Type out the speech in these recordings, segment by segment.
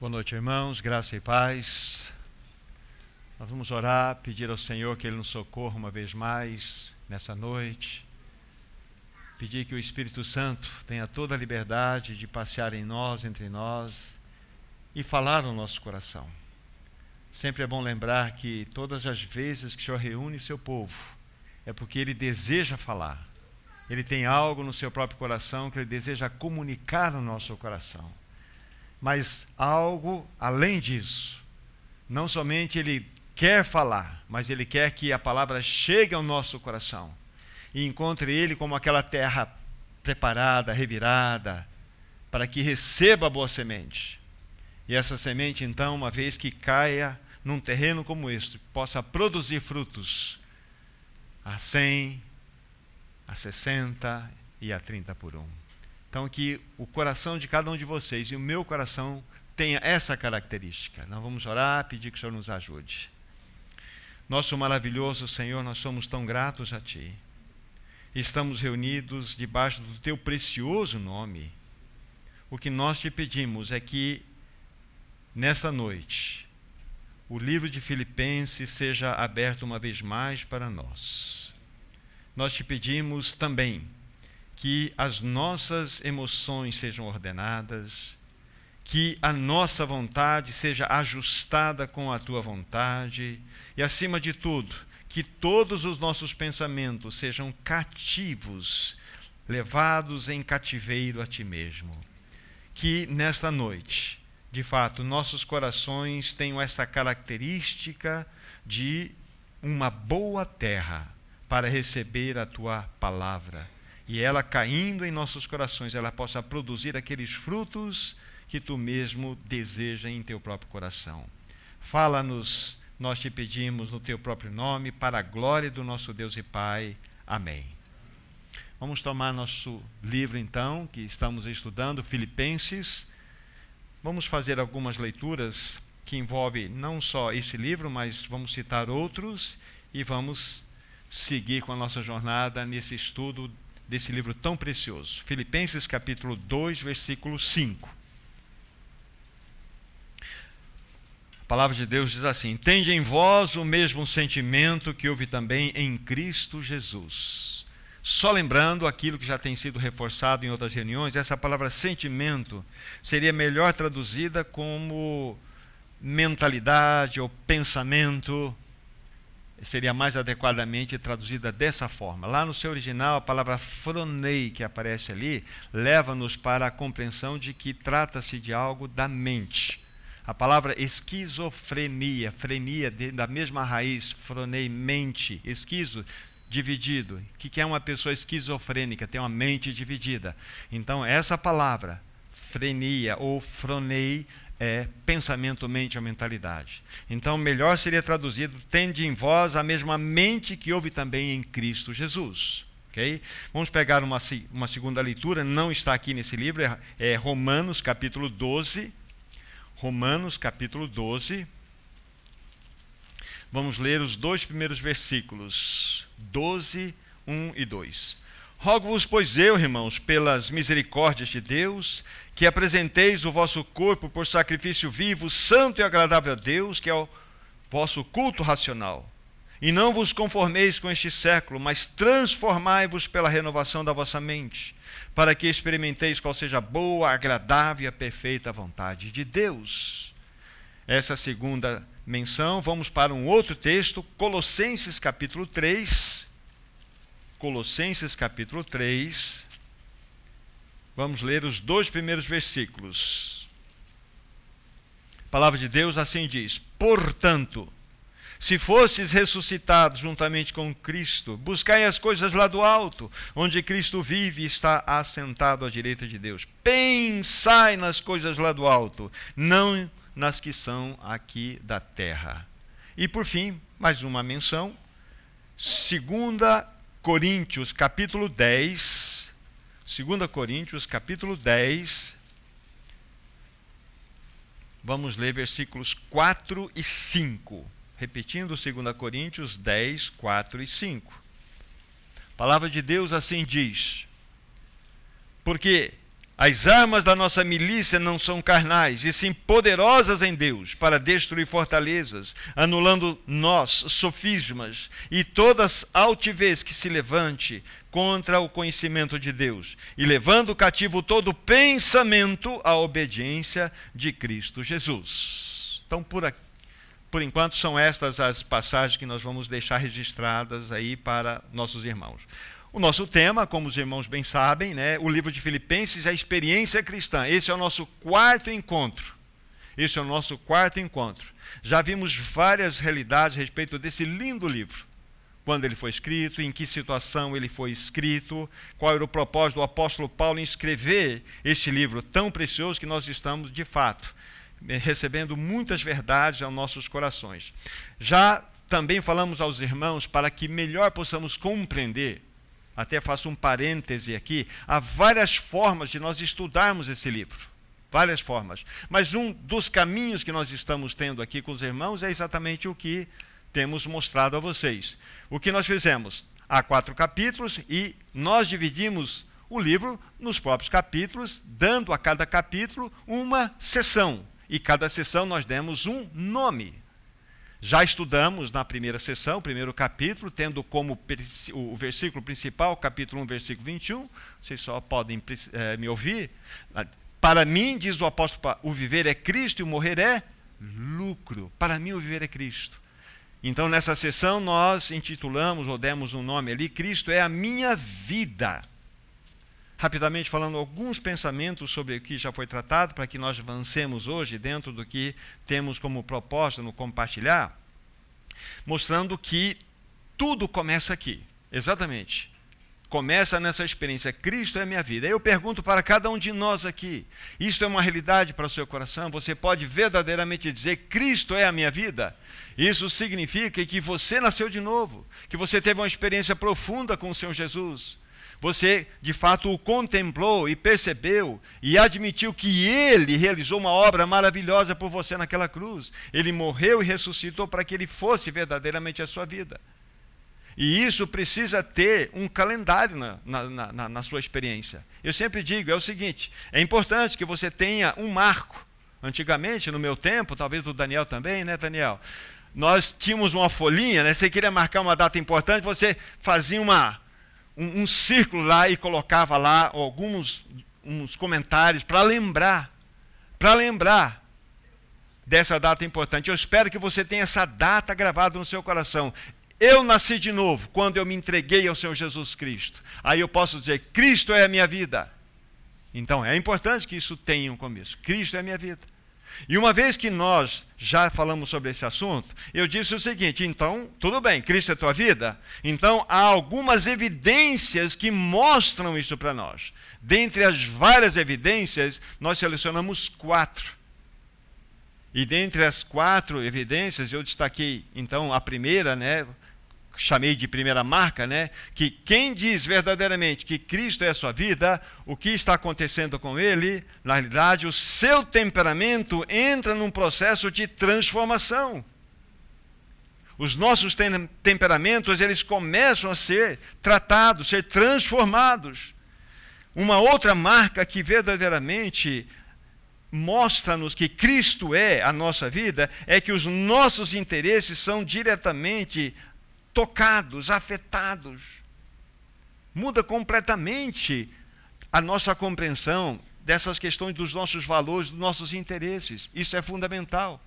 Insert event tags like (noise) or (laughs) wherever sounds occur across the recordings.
Boa noite, irmãos, graça e paz. Nós vamos orar, pedir ao Senhor que Ele nos socorra uma vez mais nessa noite. Pedir que o Espírito Santo tenha toda a liberdade de passear em nós, entre nós e falar no nosso coração. Sempre é bom lembrar que todas as vezes que o Senhor reúne seu povo, é porque Ele deseja falar. Ele tem algo no seu próprio coração que Ele deseja comunicar no nosso coração mas algo além disso. Não somente ele quer falar, mas ele quer que a palavra chegue ao nosso coração e encontre ele como aquela terra preparada, revirada, para que receba a boa semente. E essa semente, então, uma vez que caia num terreno como este, possa produzir frutos a 100, a 60 e a 30 por um. Então, que o coração de cada um de vocês e o meu coração tenha essa característica. Nós vamos orar, pedir que o Senhor nos ajude. Nosso maravilhoso Senhor, nós somos tão gratos a Ti. Estamos reunidos debaixo do Teu precioso nome. O que nós te pedimos é que, nessa noite, o livro de Filipenses seja aberto uma vez mais para nós. Nós te pedimos também que as nossas emoções sejam ordenadas, que a nossa vontade seja ajustada com a tua vontade e, acima de tudo, que todos os nossos pensamentos sejam cativos, levados em cativeiro a ti mesmo. Que nesta noite, de fato, nossos corações tenham essa característica de uma boa terra para receber a tua palavra e ela caindo em nossos corações, ela possa produzir aqueles frutos que tu mesmo deseja em teu próprio coração. Fala-nos, nós te pedimos no teu próprio nome, para a glória do nosso Deus e Pai. Amém. Vamos tomar nosso livro então, que estamos estudando, Filipenses. Vamos fazer algumas leituras que envolvem não só esse livro, mas vamos citar outros e vamos seguir com a nossa jornada nesse estudo desse livro tão precioso. Filipenses capítulo 2, versículo 5. A palavra de Deus diz assim: Tende em vós o mesmo sentimento que houve também em Cristo Jesus. Só lembrando aquilo que já tem sido reforçado em outras reuniões, essa palavra sentimento seria melhor traduzida como mentalidade ou pensamento, seria mais adequadamente traduzida dessa forma. Lá no seu original, a palavra fronei, que aparece ali, leva-nos para a compreensão de que trata-se de algo da mente. A palavra esquizofrenia, frenia, da mesma raiz, fronei, mente, esquizo, dividido. O que é uma pessoa esquizofrênica? Tem uma mente dividida. Então, essa palavra, frenia ou fronei, é pensamento, mente ou mentalidade. Então, melhor seria traduzido: tende em vós a mesma mente que houve também em Cristo Jesus. Okay? Vamos pegar uma, uma segunda leitura, não está aqui nesse livro, é, é Romanos capítulo 12. Romanos capítulo 12. Vamos ler os dois primeiros versículos, 12, 1 e 2. Rogo-vos, pois eu, irmãos, pelas misericórdias de Deus, que apresenteis o vosso corpo por sacrifício vivo, santo e agradável a Deus, que é o vosso culto racional. E não vos conformeis com este século, mas transformai-vos pela renovação da vossa mente, para que experimenteis qual seja a boa, agradável e a perfeita vontade de Deus. Essa segunda menção, vamos para um outro texto, Colossenses capítulo 3, Colossenses capítulo 3. Vamos ler os dois primeiros versículos. A palavra de Deus assim diz: Portanto, se fostes ressuscitados juntamente com Cristo, buscai as coisas lá do alto, onde Cristo vive e está assentado à direita de Deus. Pensai nas coisas lá do alto, não nas que são aqui da terra. E por fim, mais uma menção. Segunda Coríntios, capítulo 10. 2 Coríntios, capítulo 10. Vamos ler versículos 4 e 5. Repetindo 2 Coríntios 10, 4 e 5. A palavra de Deus assim diz: Porque As armas da nossa milícia não são carnais, e sim poderosas em Deus para destruir fortalezas, anulando nós, sofismas e todas altivez que se levante contra o conhecimento de Deus, e levando cativo todo pensamento à obediência de Cristo Jesus. Então, por, aqui, por enquanto, são estas as passagens que nós vamos deixar registradas aí para nossos irmãos. O nosso tema, como os irmãos bem sabem, né, o livro de Filipenses é a experiência cristã. Esse é o nosso quarto encontro. Esse é o nosso quarto encontro. Já vimos várias realidades a respeito desse lindo livro. Quando ele foi escrito, em que situação ele foi escrito, qual era o propósito do apóstolo Paulo em escrever este livro tão precioso que nós estamos, de fato, recebendo muitas verdades aos nossos corações. Já também falamos aos irmãos para que melhor possamos compreender até faço um parêntese aqui, há várias formas de nós estudarmos esse livro. Várias formas. Mas um dos caminhos que nós estamos tendo aqui com os irmãos é exatamente o que temos mostrado a vocês. O que nós fizemos? Há quatro capítulos e nós dividimos o livro nos próprios capítulos, dando a cada capítulo uma sessão. E cada sessão nós demos um nome. Já estudamos na primeira sessão, primeiro capítulo, tendo como o versículo principal, capítulo 1, versículo 21. Vocês só podem é, me ouvir. Para mim, diz o apóstolo, o viver é Cristo e o morrer é lucro. Para mim, o viver é Cristo. Então, nessa sessão, nós intitulamos, ou demos um nome ali, Cristo é a minha vida. Rapidamente falando alguns pensamentos sobre o que já foi tratado, para que nós avancemos hoje dentro do que temos como propósito no compartilhar, mostrando que tudo começa aqui, exatamente. Começa nessa experiência, Cristo é minha vida. Eu pergunto para cada um de nós aqui: isto é uma realidade para o seu coração? Você pode verdadeiramente dizer: Cristo é a minha vida? Isso significa que você nasceu de novo, que você teve uma experiência profunda com o Senhor Jesus você de fato o contemplou e percebeu e admitiu que ele realizou uma obra maravilhosa por você naquela cruz. Ele morreu e ressuscitou para que ele fosse verdadeiramente a sua vida. E isso precisa ter um calendário na, na, na, na sua experiência. Eu sempre digo: é o seguinte, é importante que você tenha um marco. Antigamente, no meu tempo, talvez do Daniel também, né, Daniel? Nós tínhamos uma folhinha, né? Você queria marcar uma data importante, você fazia uma, um, um círculo lá e colocava lá alguns uns comentários para lembrar, para lembrar dessa data importante. Eu espero que você tenha essa data gravada no seu coração. Eu nasci de novo quando eu me entreguei ao Senhor Jesus Cristo. Aí eu posso dizer: Cristo é a minha vida. Então é importante que isso tenha um começo. Cristo é a minha vida. E uma vez que nós já falamos sobre esse assunto, eu disse o seguinte: então, tudo bem, Cristo é tua vida? Então, há algumas evidências que mostram isso para nós. Dentre as várias evidências, nós selecionamos quatro. E dentre as quatro evidências, eu destaquei, então, a primeira, né, chamei de primeira marca, né? Que quem diz verdadeiramente que Cristo é a sua vida, o que está acontecendo com ele, na realidade, o seu temperamento entra num processo de transformação. Os nossos temperamentos, eles começam a ser tratados, ser transformados. Uma outra marca que verdadeiramente mostra-nos que Cristo é a nossa vida é que os nossos interesses são diretamente tocados, afetados. Muda completamente a nossa compreensão dessas questões dos nossos valores, dos nossos interesses. Isso é fundamental.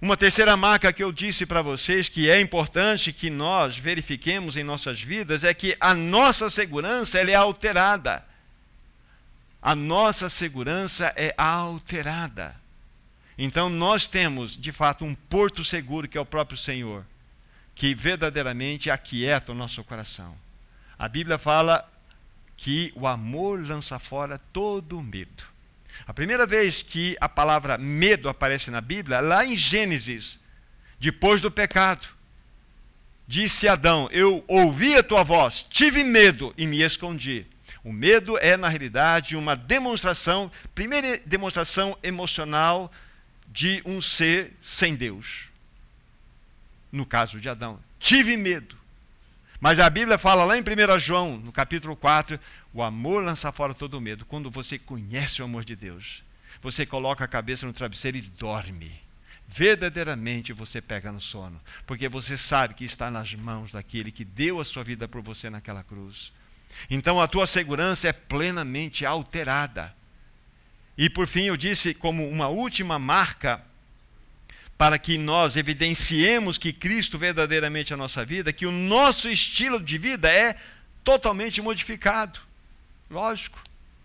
Uma terceira marca que eu disse para vocês que é importante que nós verifiquemos em nossas vidas é que a nossa segurança ela é alterada. A nossa segurança é alterada. Então nós temos, de fato, um porto seguro que é o próprio Senhor que verdadeiramente aquieta o nosso coração. A Bíblia fala que o amor lança fora todo medo. A primeira vez que a palavra medo aparece na Bíblia, lá em Gênesis, depois do pecado, disse Adão: Eu ouvi a tua voz, tive medo e me escondi. O medo é, na realidade, uma demonstração, primeira demonstração emocional de um ser sem Deus no caso de Adão. Tive medo. Mas a Bíblia fala lá em 1 João, no capítulo 4, o amor lança fora todo o medo. Quando você conhece o amor de Deus, você coloca a cabeça no travesseiro e dorme. Verdadeiramente você pega no sono, porque você sabe que está nas mãos daquele que deu a sua vida por você naquela cruz. Então a tua segurança é plenamente alterada. E por fim, eu disse como uma última marca para que nós evidenciemos que Cristo verdadeiramente é a nossa vida, que o nosso estilo de vida é totalmente modificado. Lógico.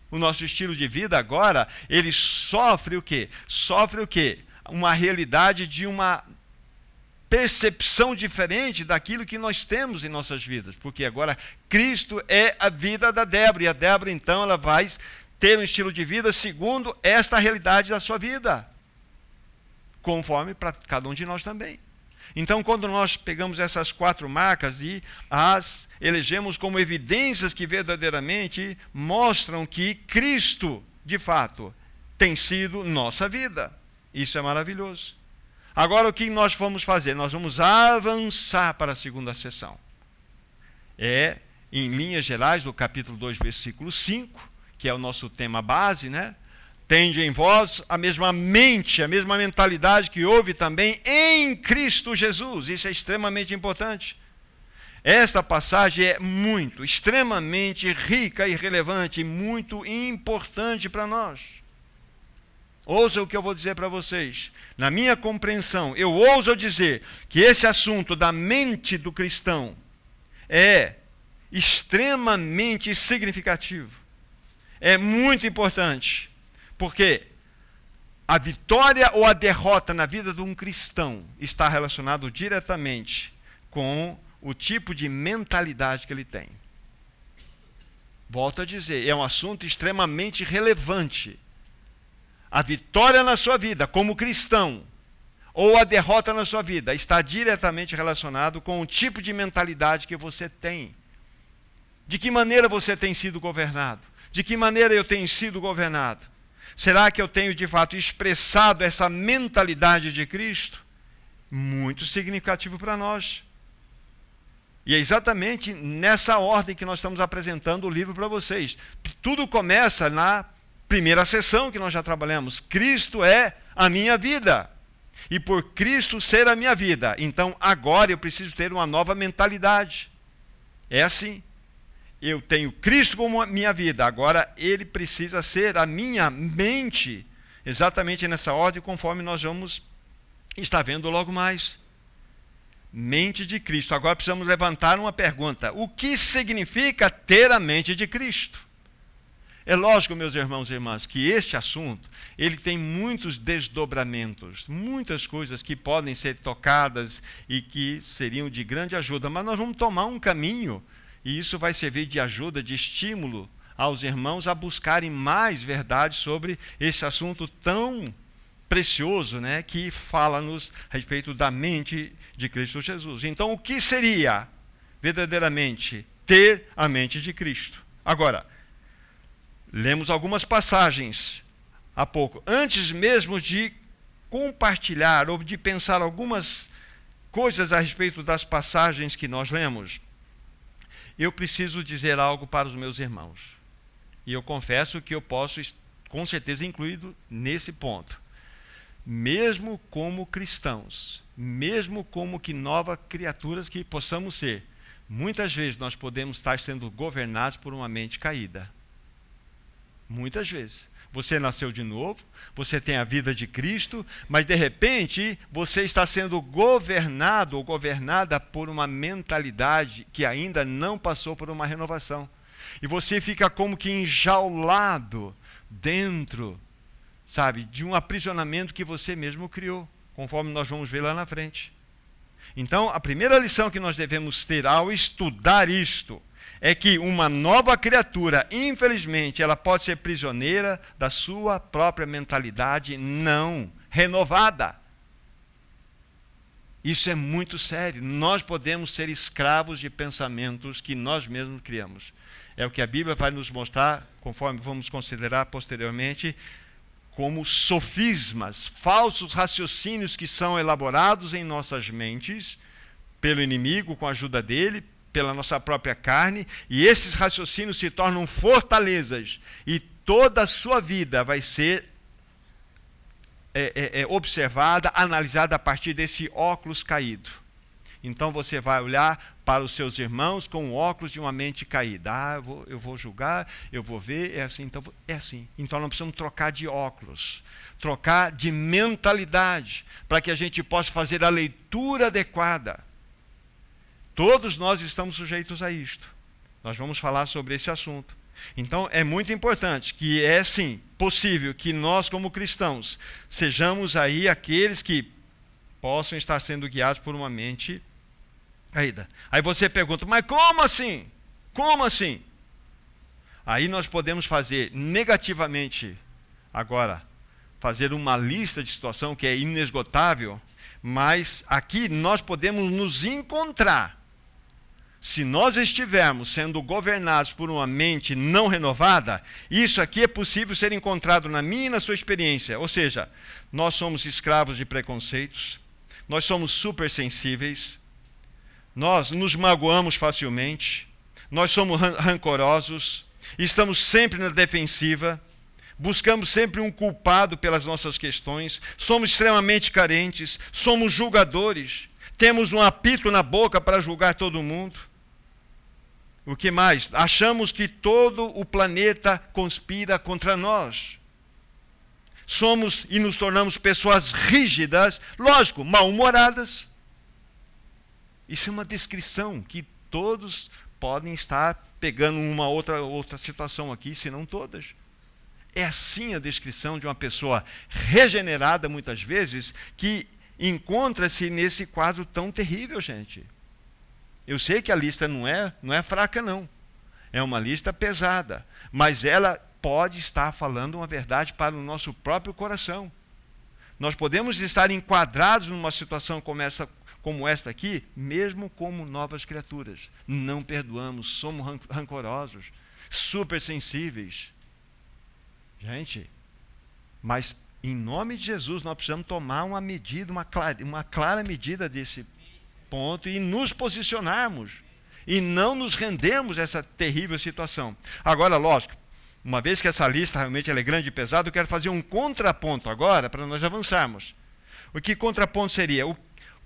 O nosso estilo de vida agora, ele sofre o quê? Sofre o quê? Uma realidade de uma percepção diferente daquilo que nós temos em nossas vidas, porque agora Cristo é a vida da Débora, e a Débora então ela vai ter um estilo de vida segundo esta realidade da sua vida conforme para cada um de nós também. Então, quando nós pegamos essas quatro marcas e as elegemos como evidências que verdadeiramente mostram que Cristo, de fato, tem sido nossa vida. Isso é maravilhoso. Agora, o que nós vamos fazer? Nós vamos avançar para a segunda sessão. É, em linhas gerais, do capítulo 2, versículo 5, que é o nosso tema base, né? Tende em vós a mesma mente, a mesma mentalidade que houve também em Cristo Jesus. Isso é extremamente importante. Esta passagem é muito, extremamente rica e relevante, muito importante para nós. Ouça o que eu vou dizer para vocês. Na minha compreensão, eu ouso dizer que esse assunto da mente do cristão é extremamente significativo. É muito importante. Porque a vitória ou a derrota na vida de um cristão está relacionado diretamente com o tipo de mentalidade que ele tem. Volto a dizer, é um assunto extremamente relevante. A vitória na sua vida como cristão ou a derrota na sua vida está diretamente relacionado com o tipo de mentalidade que você tem. De que maneira você tem sido governado? De que maneira eu tenho sido governado? Será que eu tenho de fato expressado essa mentalidade de Cristo? Muito significativo para nós. E é exatamente nessa ordem que nós estamos apresentando o livro para vocês. Tudo começa na primeira sessão que nós já trabalhamos. Cristo é a minha vida. E por Cristo ser a minha vida, então agora eu preciso ter uma nova mentalidade. É assim eu tenho Cristo como minha vida, agora ele precisa ser a minha mente, exatamente nessa ordem, conforme nós vamos estar vendo logo mais. Mente de Cristo. Agora precisamos levantar uma pergunta: o que significa ter a mente de Cristo? É lógico, meus irmãos e irmãs, que este assunto ele tem muitos desdobramentos, muitas coisas que podem ser tocadas e que seriam de grande ajuda, mas nós vamos tomar um caminho e isso vai servir de ajuda, de estímulo aos irmãos a buscarem mais verdade sobre esse assunto tão precioso, né, que fala-nos a respeito da mente de Cristo Jesus. Então, o que seria verdadeiramente ter a mente de Cristo? Agora, lemos algumas passagens há pouco, antes mesmo de compartilhar ou de pensar algumas coisas a respeito das passagens que nós lemos eu preciso dizer algo para os meus irmãos. E eu confesso que eu posso, com certeza, incluído nesse ponto. Mesmo como cristãos, mesmo como que novas criaturas que possamos ser, muitas vezes nós podemos estar sendo governados por uma mente caída. Muitas vezes. Você nasceu de novo, você tem a vida de Cristo, mas de repente você está sendo governado ou governada por uma mentalidade que ainda não passou por uma renovação. E você fica como que enjaulado dentro, sabe, de um aprisionamento que você mesmo criou, conforme nós vamos ver lá na frente. Então, a primeira lição que nós devemos ter ao estudar isto é que uma nova criatura, infelizmente, ela pode ser prisioneira da sua própria mentalidade não renovada. Isso é muito sério. Nós podemos ser escravos de pensamentos que nós mesmos criamos. É o que a Bíblia vai nos mostrar, conforme vamos considerar posteriormente, como sofismas, falsos raciocínios que são elaborados em nossas mentes pelo inimigo com a ajuda dele, pela nossa própria carne, e esses raciocínios se tornam fortalezas, e toda a sua vida vai ser é, é, é, observada, analisada a partir desse óculos caído. Então você vai olhar para os seus irmãos com o óculos de uma mente caída. Ah, eu vou, eu vou julgar, eu vou ver, é assim, então é assim. Então nós precisamos trocar de óculos, trocar de mentalidade, para que a gente possa fazer a leitura adequada. Todos nós estamos sujeitos a isto. Nós vamos falar sobre esse assunto. Então é muito importante que é sim possível que nós, como cristãos, sejamos aí aqueles que possam estar sendo guiados por uma mente caída. Aí você pergunta, mas como assim? Como assim? Aí nós podemos fazer negativamente, agora, fazer uma lista de situação que é inesgotável, mas aqui nós podemos nos encontrar se nós estivermos sendo governados por uma mente não renovada, isso aqui é possível ser encontrado na minha e na sua experiência. Ou seja, nós somos escravos de preconceitos, nós somos supersensíveis, nós nos magoamos facilmente, nós somos rancorosos, estamos sempre na defensiva, buscamos sempre um culpado pelas nossas questões, somos extremamente carentes, somos julgadores, temos um apito na boca para julgar todo mundo. O que mais? Achamos que todo o planeta conspira contra nós. Somos e nos tornamos pessoas rígidas, lógico, mal-humoradas. Isso é uma descrição que todos podem estar pegando uma outra, outra situação aqui, se não todas. É assim a descrição de uma pessoa regenerada, muitas vezes, que encontra-se nesse quadro tão terrível, gente. Eu sei que a lista não é, não é fraca, não. É uma lista pesada. Mas ela pode estar falando uma verdade para o nosso próprio coração. Nós podemos estar enquadrados numa situação como essa, como esta aqui, mesmo como novas criaturas. Não perdoamos, somos rancorosos, super sensíveis. Gente, mas em nome de Jesus nós precisamos tomar uma medida, uma clara, uma clara medida desse ponto e nos posicionarmos e não nos rendermos a essa terrível situação. Agora, lógico, uma vez que essa lista realmente é grande e pesada, eu quero fazer um contraponto agora para nós avançarmos. O que contraponto seria? O,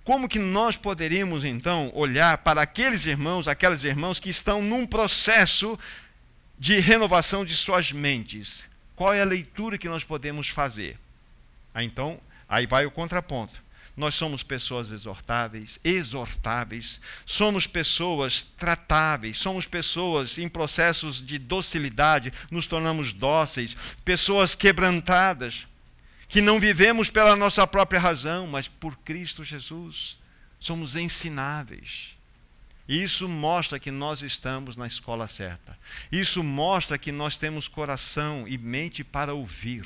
como que nós poderíamos então olhar para aqueles irmãos, aquelas irmãos que estão num processo de renovação de suas mentes? Qual é a leitura que nós podemos fazer? Então, aí vai o contraponto. Nós somos pessoas exortáveis, exortáveis, somos pessoas tratáveis, somos pessoas em processos de docilidade, nos tornamos dóceis, pessoas quebrantadas, que não vivemos pela nossa própria razão, mas por Cristo Jesus. Somos ensináveis. Isso mostra que nós estamos na escola certa. Isso mostra que nós temos coração e mente para ouvir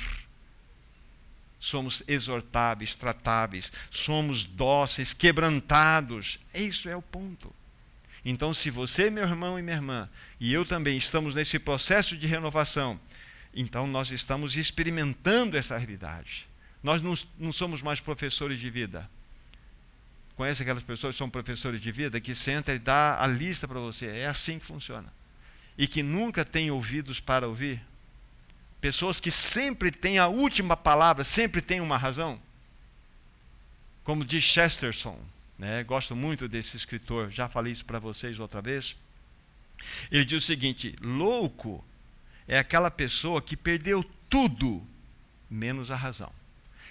somos exortáveis, tratáveis, somos dóceis, quebrantados. Isso é o ponto. Então, se você, meu irmão e minha irmã, e eu também estamos nesse processo de renovação, então nós estamos experimentando essa realidade. Nós não, não somos mais professores de vida. Conhece aquelas pessoas que são professores de vida que senta e dá a lista para você? É assim que funciona. E que nunca tem ouvidos para ouvir? Pessoas que sempre têm a última palavra, sempre têm uma razão. Como diz Chesterton, né? gosto muito desse escritor, já falei isso para vocês outra vez. Ele diz o seguinte: louco é aquela pessoa que perdeu tudo, menos a razão.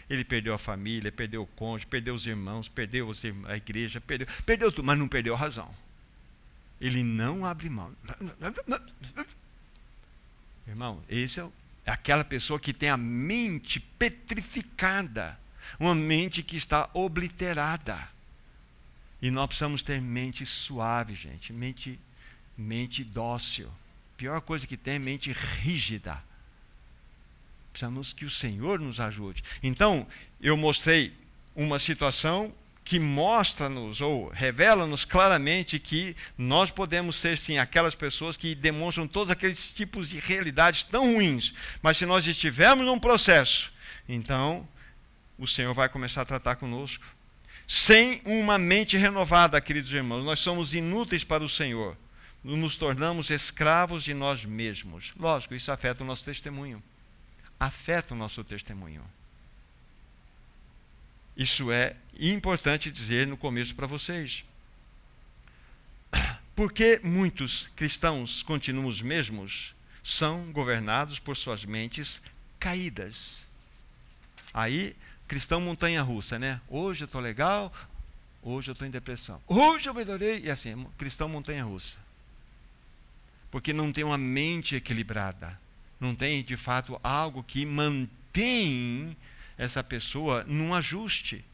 Ele perdeu a família, perdeu o cônjuge, perdeu os irmãos, perdeu a igreja, perdeu, perdeu tudo, mas não perdeu a razão. Ele não abre mão. Irmão, esse é o, aquela pessoa que tem a mente petrificada, uma mente que está obliterada. E nós precisamos ter mente suave, gente, mente, mente dócil. Pior coisa que tem é mente rígida. Precisamos que o Senhor nos ajude. Então, eu mostrei uma situação que mostra-nos ou revela-nos claramente que nós podemos ser sim aquelas pessoas que demonstram todos aqueles tipos de realidades tão ruins, mas se nós estivermos num processo, então o Senhor vai começar a tratar conosco. Sem uma mente renovada, queridos irmãos, nós somos inúteis para o Senhor. Nos tornamos escravos de nós mesmos. Lógico, isso afeta o nosso testemunho. Afeta o nosso testemunho. Isso é importante dizer no começo para vocês. (coughs) Porque muitos cristãos continuam os mesmos, são governados por suas mentes caídas. Aí, cristão montanha russa, né? Hoje eu estou legal, hoje eu estou em depressão. Hoje eu melhorei. E assim, cristão montanha russa. Porque não tem uma mente equilibrada. Não tem, de fato, algo que mantém essa pessoa num ajuste.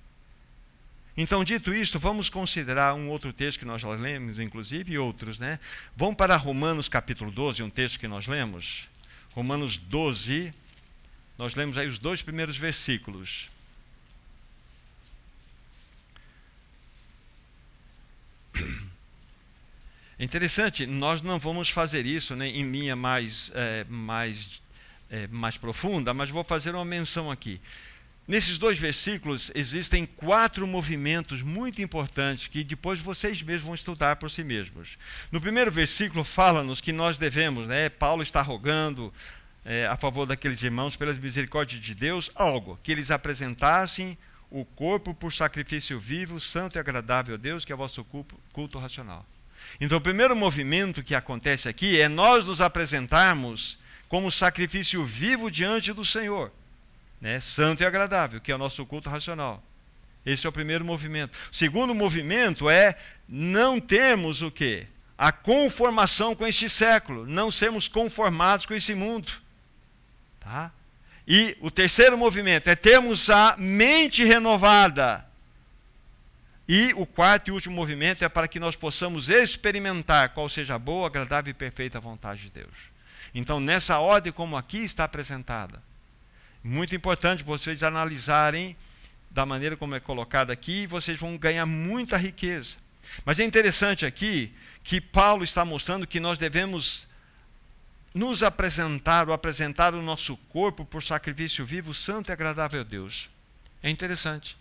Então, dito isto, vamos considerar um outro texto que nós já lemos, inclusive, e outros, né? Vamos para Romanos capítulo 12, um texto que nós lemos. Romanos 12, nós lemos aí os dois primeiros versículos. É (clears throat) interessante, nós não vamos fazer isso né, em linha mais, é, mais, é, mais profunda, mas vou fazer uma menção aqui. Nesses dois versículos existem quatro movimentos muito importantes que depois vocês mesmos vão estudar por si mesmos. No primeiro versículo fala-nos que nós devemos, né, Paulo está rogando é, a favor daqueles irmãos, pelas misericórdias de Deus, algo, que eles apresentassem o corpo por sacrifício vivo, santo e agradável a Deus, que é o vosso culto, culto racional. Então, o primeiro movimento que acontece aqui é nós nos apresentarmos como sacrifício vivo diante do Senhor né, santo e agradável, que é o nosso culto racional. Esse é o primeiro movimento. O segundo movimento é não termos o quê? A conformação com este século, não sermos conformados com esse mundo. Tá? E o terceiro movimento é termos a mente renovada. E o quarto e último movimento é para que nós possamos experimentar qual seja a boa, agradável e perfeita vontade de Deus. Então, nessa ordem como aqui está apresentada, muito importante vocês analisarem da maneira como é colocado aqui, vocês vão ganhar muita riqueza. Mas é interessante aqui que Paulo está mostrando que nós devemos nos apresentar ou apresentar o nosso corpo por sacrifício vivo, santo e agradável a Deus. É interessante.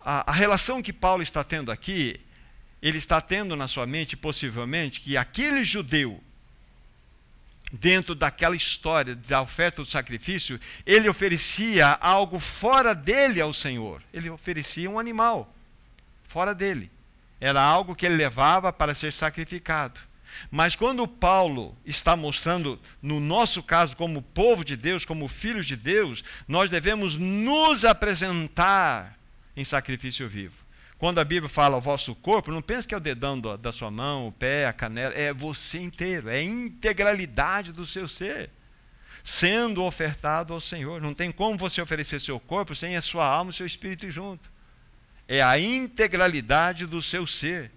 A, a, relação que Paulo está tendo aqui, ele está tendo na sua mente, possivelmente, que aquele judeu dentro daquela história da oferta do sacrifício, ele oferecia algo fora dele ao Senhor. Ele oferecia um animal fora dele. Era algo que ele levava para ser sacrificado. Mas quando Paulo está mostrando, no nosso caso, como povo de Deus, como filhos de Deus, nós devemos nos apresentar em sacrifício vivo. Quando a Bíblia fala o vosso corpo, não pense que é o dedão da sua mão, o pé, a canela, é você inteiro, é a integralidade do seu ser, sendo ofertado ao Senhor. Não tem como você oferecer seu corpo sem a sua alma e seu espírito junto. É a integralidade do seu ser.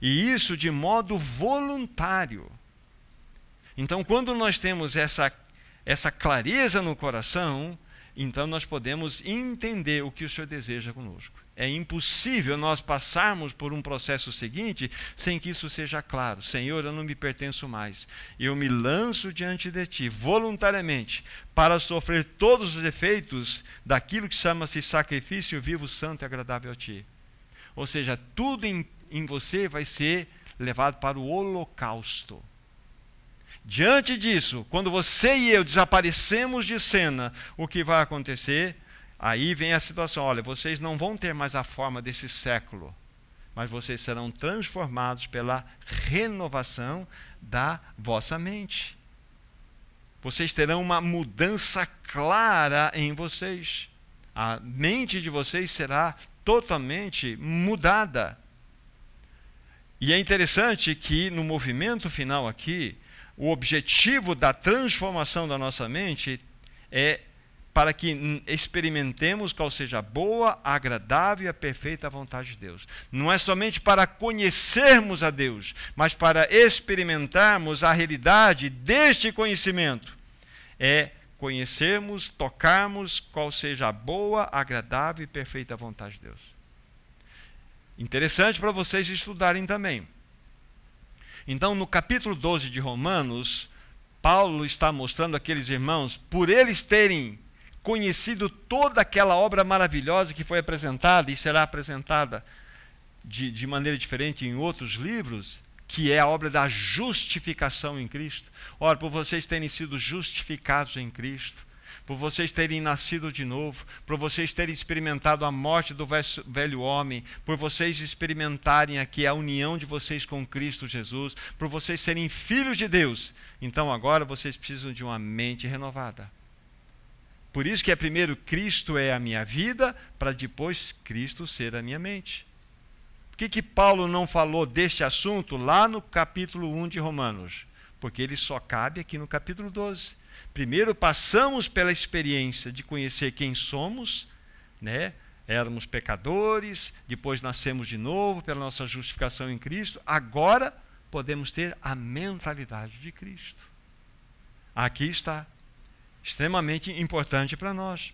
E isso de modo voluntário. Então, quando nós temos essa, essa clareza no coração, então nós podemos entender o que o Senhor deseja conosco. É impossível nós passarmos por um processo seguinte sem que isso seja claro. Senhor, eu não me pertenço mais. Eu me lanço diante de Ti voluntariamente para sofrer todos os efeitos daquilo que chama-se sacrifício vivo, santo e agradável a Ti. Ou seja, tudo em, em você vai ser levado para o holocausto. Diante disso, quando você e eu desaparecemos de cena, o que vai acontecer? Aí vem a situação: olha, vocês não vão ter mais a forma desse século, mas vocês serão transformados pela renovação da vossa mente. Vocês terão uma mudança clara em vocês. A mente de vocês será totalmente mudada. E é interessante que no movimento final aqui, o objetivo da transformação da nossa mente é para que experimentemos qual seja a boa, agradável e a perfeita vontade de Deus. Não é somente para conhecermos a Deus, mas para experimentarmos a realidade deste conhecimento. É conhecermos, tocarmos qual seja a boa, agradável e perfeita vontade de Deus. Interessante para vocês estudarem também. Então, no capítulo 12 de Romanos, Paulo está mostrando àqueles irmãos, por eles terem conhecido toda aquela obra maravilhosa que foi apresentada e será apresentada de, de maneira diferente em outros livros, que é a obra da justificação em Cristo. Ora, por vocês terem sido justificados em Cristo, por vocês terem nascido de novo, por vocês terem experimentado a morte do velho homem, por vocês experimentarem aqui a união de vocês com Cristo Jesus, por vocês serem filhos de Deus. Então agora vocês precisam de uma mente renovada. Por isso que é primeiro Cristo é a minha vida, para depois Cristo ser a minha mente. Por que, que Paulo não falou deste assunto lá no capítulo 1 de Romanos? Porque ele só cabe aqui no capítulo 12. Primeiro passamos pela experiência de conhecer quem somos, né? Éramos pecadores, depois nascemos de novo pela nossa justificação em Cristo. Agora podemos ter a mentalidade de Cristo. Aqui está extremamente importante para nós.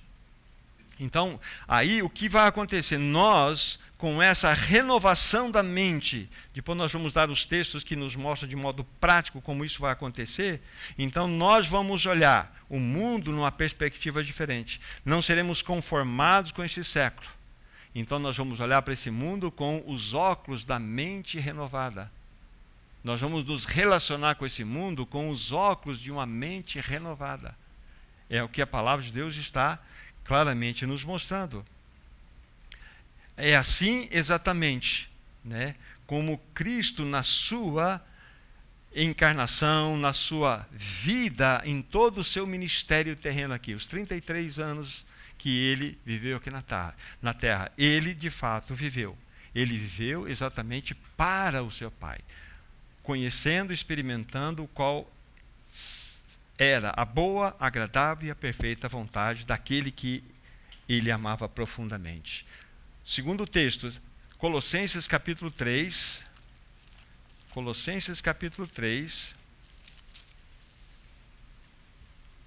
Então, aí o que vai acontecer? Nós, com essa renovação da mente, depois nós vamos dar os textos que nos mostram de modo prático como isso vai acontecer. Então, nós vamos olhar o mundo numa perspectiva diferente. Não seremos conformados com esse século. Então, nós vamos olhar para esse mundo com os óculos da mente renovada. Nós vamos nos relacionar com esse mundo com os óculos de uma mente renovada. É o que a palavra de Deus está claramente nos mostrando. É assim exatamente, né? Como Cristo na sua encarnação, na sua vida, em todo o seu ministério terreno aqui, os 33 anos que ele viveu aqui na terra, na terra. Ele de fato viveu. Ele viveu exatamente para o seu Pai, conhecendo, experimentando o qual era a boa, agradável e a perfeita vontade daquele que ele amava profundamente. Segundo o texto, Colossenses capítulo 3. Colossenses capítulo 3.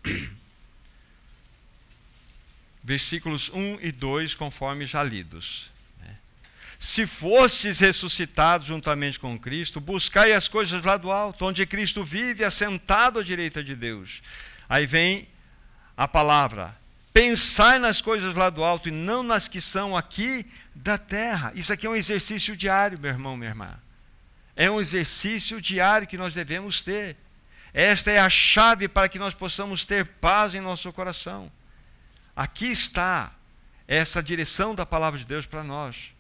(clears throat) Versículos 1 e 2, conforme já lidos. Se fostes ressuscitados juntamente com Cristo, buscai as coisas lá do alto, onde Cristo vive assentado à direita de Deus. Aí vem a palavra: pensai nas coisas lá do alto e não nas que são aqui da terra. Isso aqui é um exercício diário, meu irmão, minha irmã. É um exercício diário que nós devemos ter. Esta é a chave para que nós possamos ter paz em nosso coração. Aqui está essa direção da palavra de Deus para nós.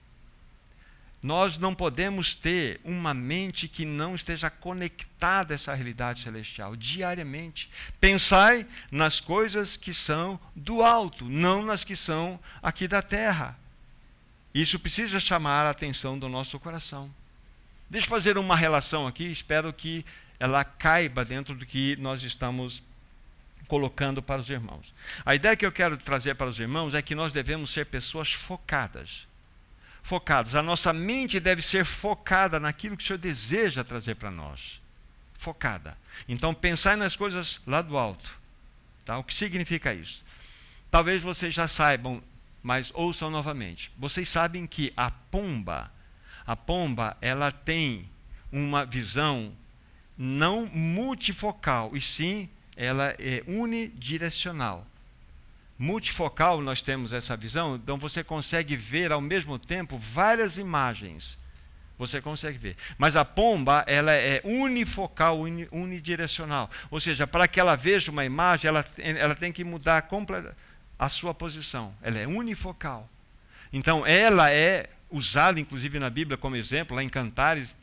Nós não podemos ter uma mente que não esteja conectada a essa realidade celestial diariamente. Pensai nas coisas que são do alto, não nas que são aqui da terra. Isso precisa chamar a atenção do nosso coração. Deixa eu fazer uma relação aqui, espero que ela caiba dentro do que nós estamos colocando para os irmãos. A ideia que eu quero trazer para os irmãos é que nós devemos ser pessoas focadas focados. A nossa mente deve ser focada naquilo que o Senhor deseja trazer para nós. Focada. Então, pensar nas coisas lá do alto. Tá? O que significa isso? Talvez vocês já saibam, mas ouçam novamente. Vocês sabem que a pomba, a pomba, ela tem uma visão não multifocal, e sim ela é unidirecional multifocal nós temos essa visão, então você consegue ver ao mesmo tempo várias imagens. Você consegue ver. Mas a pomba, ela é unifocal, unidirecional. Ou seja, para que ela veja uma imagem, ela, ela tem que mudar a sua posição. Ela é unifocal. Então, ela é usada, inclusive, na Bíblia como exemplo, lá em Cantares,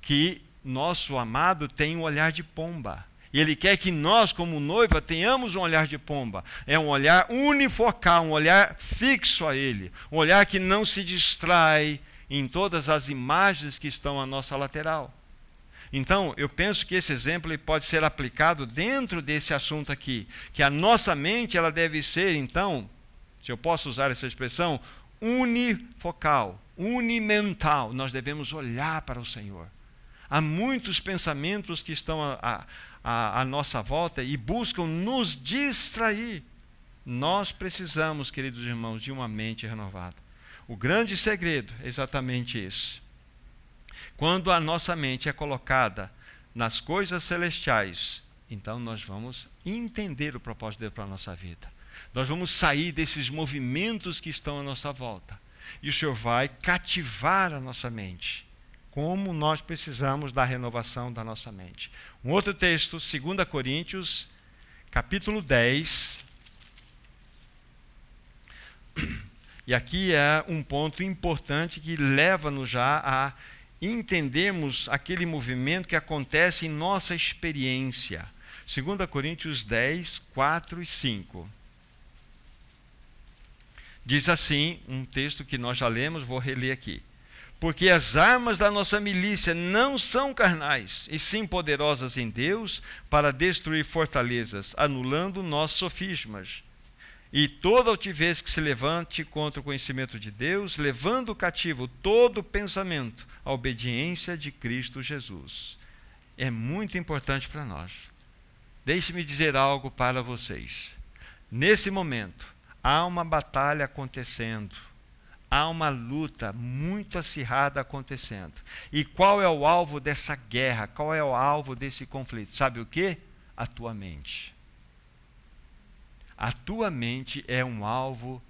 que nosso amado tem um olhar de pomba. E Ele quer que nós, como noiva, tenhamos um olhar de pomba. É um olhar unifocal, um olhar fixo a Ele. Um olhar que não se distrai em todas as imagens que estão à nossa lateral. Então, eu penso que esse exemplo pode ser aplicado dentro desse assunto aqui, que a nossa mente ela deve ser, então, se eu posso usar essa expressão, unifocal, unimental. Nós devemos olhar para o Senhor. Há muitos pensamentos que estão a, a, à, à nossa volta e buscam nos distrair. Nós precisamos, queridos irmãos, de uma mente renovada. O grande segredo é exatamente isso. Quando a nossa mente é colocada nas coisas celestiais, então nós vamos entender o propósito de Deus para a nossa vida. Nós vamos sair desses movimentos que estão à nossa volta. E o Senhor vai cativar a nossa mente. Como nós precisamos da renovação da nossa mente. Um outro texto, 2 Coríntios, capítulo 10. E aqui é um ponto importante que leva-nos já a entendermos aquele movimento que acontece em nossa experiência. 2 Coríntios 10, 4 e 5. Diz assim, um texto que nós já lemos, vou reler aqui. Porque as armas da nossa milícia não são carnais, e sim poderosas em Deus para destruir fortalezas, anulando nossos sofismas. E toda altivez que se levante contra o conhecimento de Deus, levando cativo todo pensamento à obediência de Cristo Jesus. É muito importante para nós. Deixe-me dizer algo para vocês. Nesse momento, há uma batalha acontecendo, há uma luta muito acirrada acontecendo. E qual é o alvo dessa guerra? Qual é o alvo desse conflito? Sabe o que? A tua mente. A tua mente é um alvo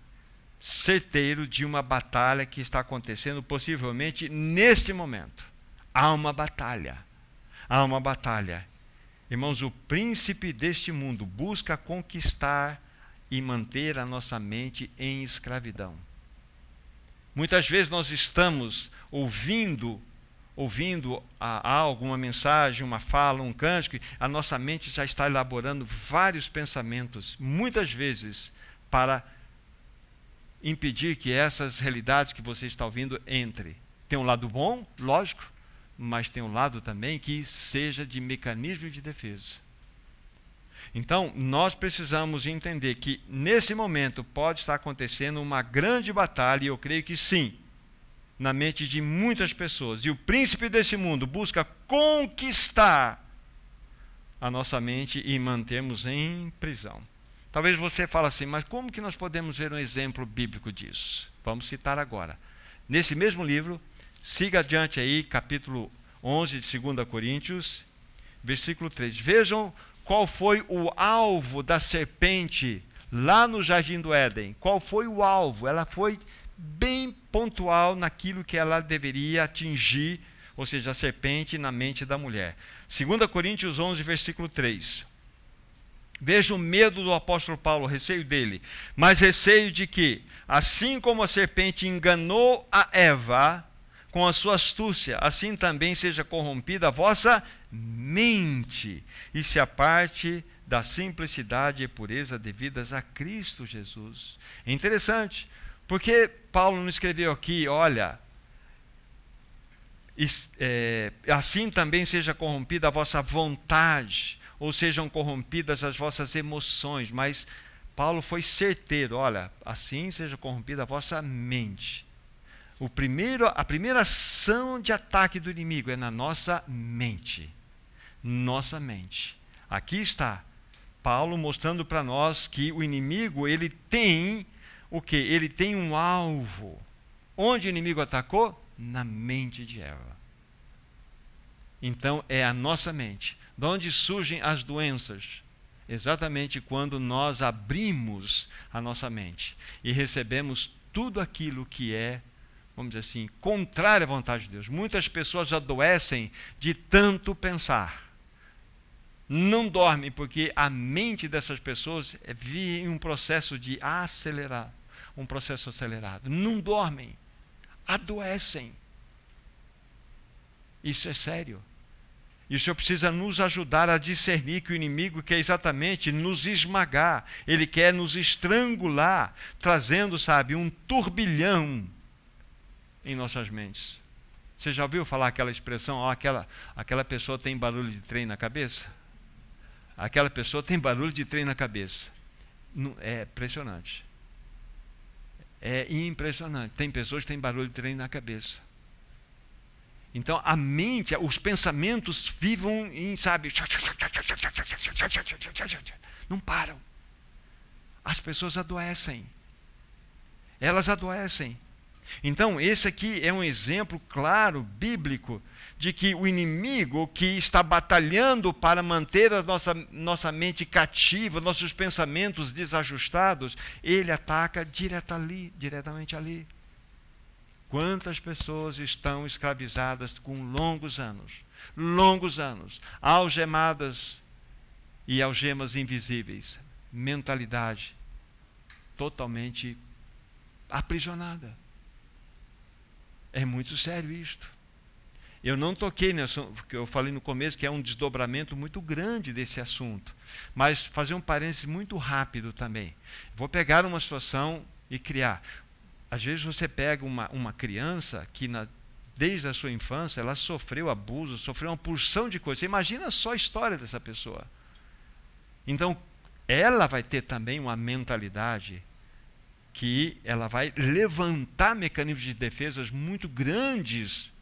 certeiro de uma batalha que está acontecendo, possivelmente neste momento. Há uma batalha. Há uma batalha. Irmãos, o príncipe deste mundo busca conquistar e manter a nossa mente em escravidão. Muitas vezes nós estamos ouvindo ouvindo a, a alguma mensagem, uma fala, um cântico, a nossa mente já está elaborando vários pensamentos, muitas vezes para impedir que essas realidades que você está ouvindo entre. Tem um lado bom, lógico, mas tem um lado também que seja de mecanismo de defesa. Então, nós precisamos entender que nesse momento pode estar acontecendo uma grande batalha, e eu creio que sim, na mente de muitas pessoas. E o príncipe desse mundo busca conquistar a nossa mente e mantermos em prisão. Talvez você fale assim, mas como que nós podemos ver um exemplo bíblico disso? Vamos citar agora. Nesse mesmo livro, siga adiante aí, capítulo 11 de 2 Coríntios, versículo 3. Vejam qual foi o alvo da serpente lá no jardim do Éden? Qual foi o alvo? Ela foi bem pontual naquilo que ela deveria atingir, ou seja, a serpente na mente da mulher. 2 Coríntios 11, versículo 3. Veja o medo do apóstolo Paulo, o receio dele, mas receio de que, assim como a serpente enganou a Eva com a sua astúcia, assim também seja corrompida a vossa mente e se aparte da simplicidade e pureza devidas a Cristo Jesus. É interessante, porque Paulo não escreveu aqui, olha, é, assim também seja corrompida a vossa vontade, ou sejam corrompidas as vossas emoções, mas Paulo foi certeiro, olha, assim seja corrompida a vossa mente. O primeiro, a primeira ação de ataque do inimigo é na nossa mente nossa mente. Aqui está Paulo mostrando para nós que o inimigo, ele tem o que? Ele tem um alvo. Onde o inimigo atacou? Na mente de Eva. Então é a nossa mente. De onde surgem as doenças? Exatamente quando nós abrimos a nossa mente e recebemos tudo aquilo que é, vamos dizer assim, contrário à vontade de Deus. Muitas pessoas adoecem de tanto pensar não dormem, porque a mente dessas pessoas vive em um processo de acelerar, um processo acelerado. Não dormem, adoecem. Isso é sério. E o Senhor precisa nos ajudar a discernir que o inimigo quer exatamente nos esmagar, ele quer nos estrangular, trazendo, sabe, um turbilhão em nossas mentes. Você já ouviu falar aquela expressão, oh, aquela, aquela pessoa tem barulho de trem na cabeça? Aquela pessoa tem barulho de trem na cabeça. É impressionante. É impressionante. Tem pessoas que têm barulho de trem na cabeça. Então a mente, os pensamentos vivam em, sabe, não param. As pessoas adoecem. Elas adoecem. Então, esse aqui é um exemplo claro, bíblico, de que o inimigo que está batalhando para manter a nossa, nossa mente cativa, nossos pensamentos desajustados, ele ataca direto ali, diretamente ali. Quantas pessoas estão escravizadas com longos anos, longos anos, algemadas e algemas invisíveis, mentalidade totalmente aprisionada. É muito sério isto. Eu não toquei nisso, porque eu falei no começo que é um desdobramento muito grande desse assunto. Mas fazer um parênteses muito rápido também. Vou pegar uma situação e criar. Às vezes você pega uma, uma criança que na, desde a sua infância ela sofreu abuso, sofreu uma porção de coisas. Imagina só a história dessa pessoa. Então, ela vai ter também uma mentalidade que ela vai levantar mecanismos de defesas muito grandes.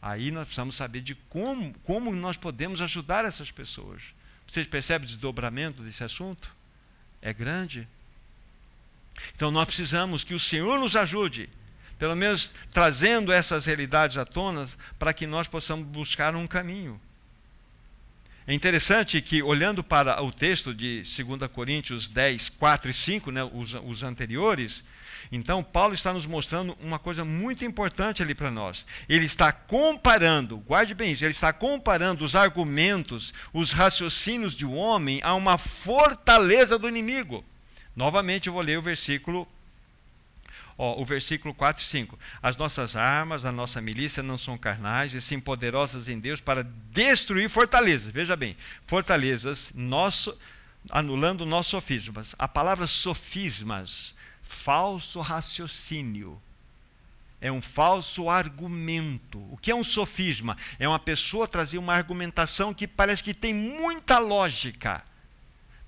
Aí nós precisamos saber de como, como nós podemos ajudar essas pessoas. Vocês percebem o desdobramento desse assunto? É grande. Então nós precisamos que o Senhor nos ajude, pelo menos trazendo essas realidades à tona, para que nós possamos buscar um caminho. É interessante que, olhando para o texto de 2 Coríntios 10, 4 e 5, né, os, os anteriores, então Paulo está nos mostrando uma coisa muito importante ali para nós. Ele está comparando, guarde bem isso, ele está comparando os argumentos, os raciocínios de um homem a uma fortaleza do inimigo. Novamente eu vou ler o versículo Ó, o versículo 4 e 5. As nossas armas, a nossa milícia não são carnais, e sim poderosas em Deus para destruir fortalezas. Veja bem, fortalezas, nosso, anulando nossos sofismas. A palavra sofismas, falso raciocínio. É um falso argumento. O que é um sofisma? É uma pessoa trazer uma argumentação que parece que tem muita lógica,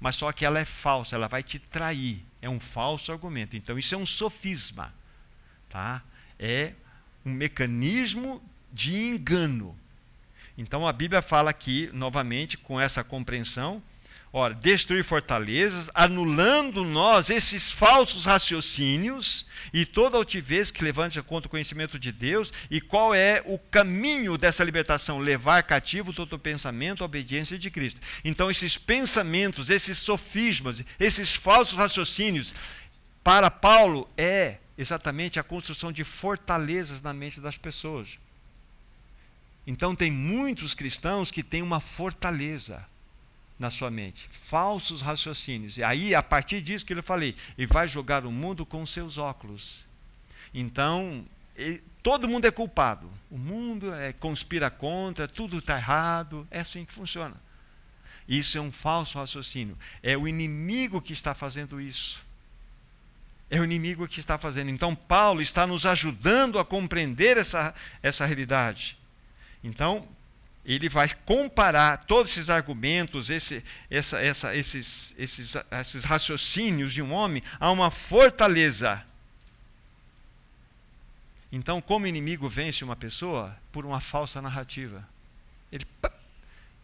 mas só que ela é falsa, ela vai te trair é um falso argumento. Então, isso é um sofisma. Tá? É um mecanismo de engano. Então, a Bíblia fala aqui, novamente, com essa compreensão, Ora, destruir fortalezas, anulando nós esses falsos raciocínios e toda altivez que levante contra o conhecimento de Deus. E qual é o caminho dessa libertação? Levar cativo todo o pensamento à obediência de Cristo. Então, esses pensamentos, esses sofismas, esses falsos raciocínios, para Paulo, é exatamente a construção de fortalezas na mente das pessoas. Então, tem muitos cristãos que têm uma fortaleza na sua mente, falsos raciocínios. E aí, a partir disso que eu falei, ele vai jogar o mundo com seus óculos. Então, todo mundo é culpado. O mundo é, conspira contra, tudo está errado. É assim que funciona. Isso é um falso raciocínio. É o inimigo que está fazendo isso. É o inimigo que está fazendo. Então, Paulo está nos ajudando a compreender essa, essa realidade. Então, ele vai comparar todos esses argumentos, esse, essa, essa, esses, esses, esses raciocínios de um homem a uma fortaleza. Então, como o inimigo vence uma pessoa? Por uma falsa narrativa. Ele,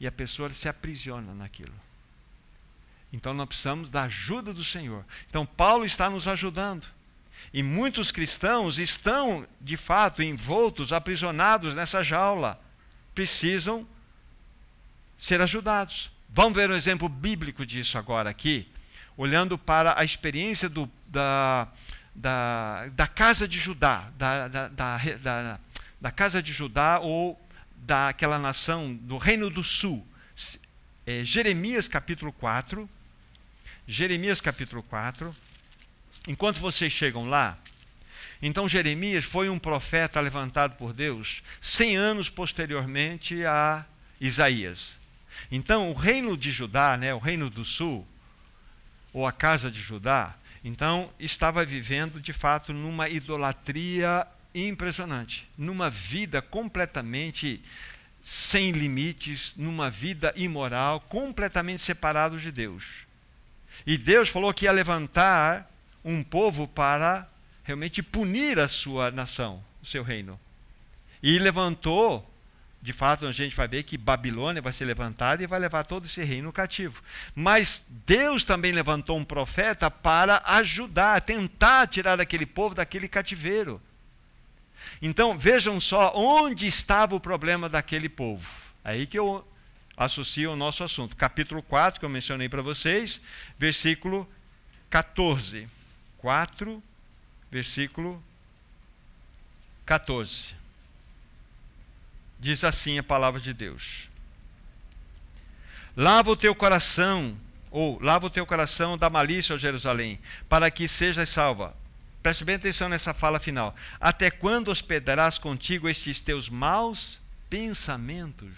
e a pessoa se aprisiona naquilo. Então, nós precisamos da ajuda do Senhor. Então, Paulo está nos ajudando. E muitos cristãos estão, de fato, envoltos, aprisionados nessa jaula precisam ser ajudados. Vamos ver um exemplo bíblico disso agora aqui, olhando para a experiência do, da, da, da casa de Judá, da, da, da, da casa de Judá ou daquela nação do Reino do Sul. É, Jeremias capítulo 4. Jeremias capítulo 4. Enquanto vocês chegam lá, então Jeremias foi um profeta levantado por Deus 100 anos posteriormente a Isaías. Então o reino de Judá, né, o reino do sul, ou a casa de Judá, então estava vivendo de fato numa idolatria impressionante, numa vida completamente sem limites, numa vida imoral, completamente separado de Deus. E Deus falou que ia levantar um povo para realmente punir a sua nação, o seu reino. E levantou, de fato, a gente vai ver que Babilônia vai ser levantada e vai levar todo esse reino cativo. Mas Deus também levantou um profeta para ajudar, tentar tirar aquele povo daquele cativeiro. Então vejam só onde estava o problema daquele povo. Aí que eu associo o nosso assunto. Capítulo 4, que eu mencionei para vocês, versículo 14. 4, versículo 14. Diz assim a palavra de Deus: Lava o teu coração, ou lava o teu coração da malícia, ó Jerusalém, para que sejas salva. Preste bem atenção nessa fala final. Até quando hospedarás contigo estes teus maus pensamentos?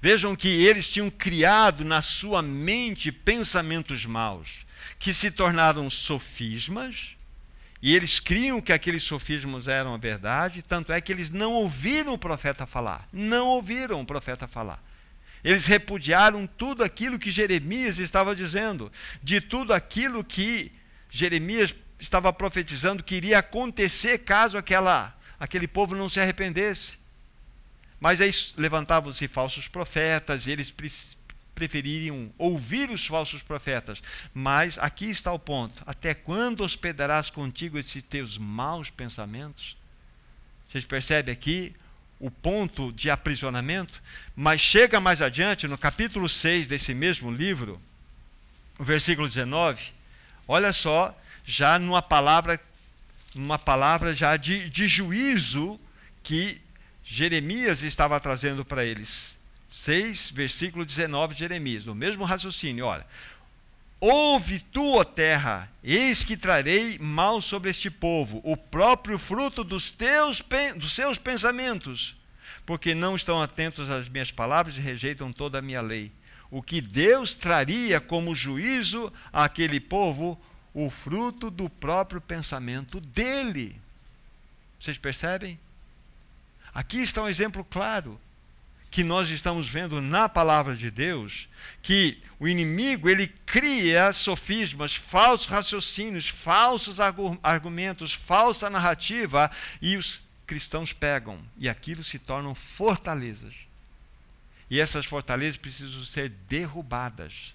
Vejam que eles tinham criado na sua mente pensamentos maus, que se tornaram sofismas, e eles criam que aqueles sofismas eram a verdade, tanto é que eles não ouviram o profeta falar. Não ouviram o profeta falar. Eles repudiaram tudo aquilo que Jeremias estava dizendo, de tudo aquilo que Jeremias estava profetizando que iria acontecer caso aquela, aquele povo não se arrependesse. Mas aí levantavam-se falsos profetas, e eles prefeririam ouvir os falsos profetas. Mas aqui está o ponto: até quando hospedarás contigo esses teus maus pensamentos? Vocês percebem aqui o ponto de aprisionamento? Mas chega mais adiante, no capítulo 6 desse mesmo livro, o versículo 19, olha só, já numa palavra, numa palavra já de, de juízo que Jeremias estava trazendo para eles. 6, versículo 19 de Jeremias, no mesmo raciocínio, olha. Ouve tu, ó terra, eis que trarei mal sobre este povo, o próprio fruto dos teus dos seus pensamentos, porque não estão atentos às minhas palavras e rejeitam toda a minha lei. O que Deus traria como juízo àquele povo, o fruto do próprio pensamento dele. Vocês percebem? Aqui está um exemplo claro que nós estamos vendo na palavra de Deus, que o inimigo ele cria sofismas, falsos raciocínios, falsos argumentos, falsa narrativa e os cristãos pegam e aquilo se tornam fortalezas. E essas fortalezas precisam ser derrubadas.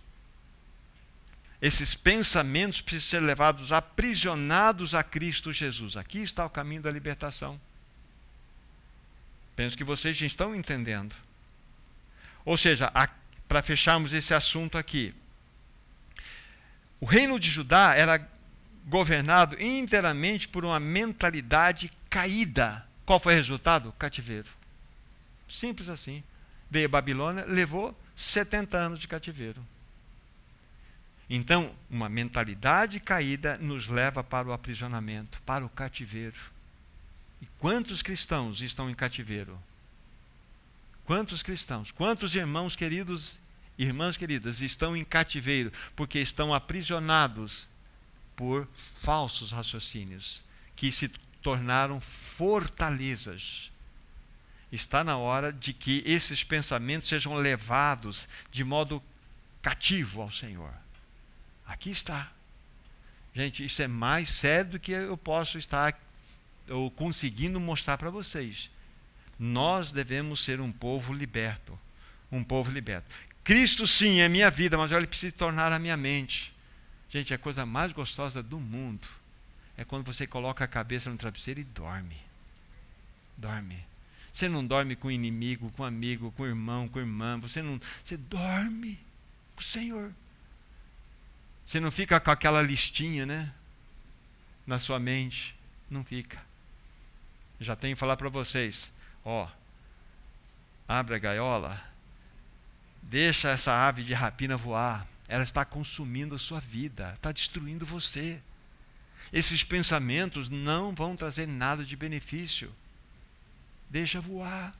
Esses pensamentos precisam ser levados aprisionados a Cristo Jesus. Aqui está o caminho da libertação. Penso que vocês já estão entendendo. Ou seja, para fecharmos esse assunto aqui, o reino de Judá era governado inteiramente por uma mentalidade caída. Qual foi o resultado? Cativeiro. Simples assim. Veio a Babilônia, levou 70 anos de cativeiro. Então, uma mentalidade caída nos leva para o aprisionamento, para o cativeiro. E quantos cristãos estão em cativeiro? Quantos cristãos, quantos irmãos queridos, irmãs queridas, estão em cativeiro porque estão aprisionados por falsos raciocínios que se tornaram fortalezas. Está na hora de que esses pensamentos sejam levados de modo cativo ao Senhor. Aqui está. Gente, isso é mais sério do que eu posso estar ou conseguindo mostrar para vocês. Nós devemos ser um povo liberto. Um povo liberto. Cristo, sim, é minha vida, mas ele precisa tornar a minha mente. Gente, a coisa mais gostosa do mundo é quando você coloca a cabeça no travesseiro e dorme. Dorme. Você não dorme com inimigo, com amigo, com irmão, com irmã. Você não. Você dorme com o Senhor. Você não fica com aquela listinha, né? Na sua mente. Não fica. Já tenho que falar para vocês. Ó, abre a gaiola. Deixa essa ave de rapina voar. Ela está consumindo a sua vida, está destruindo você. Esses pensamentos não vão trazer nada de benefício. Deixa voar.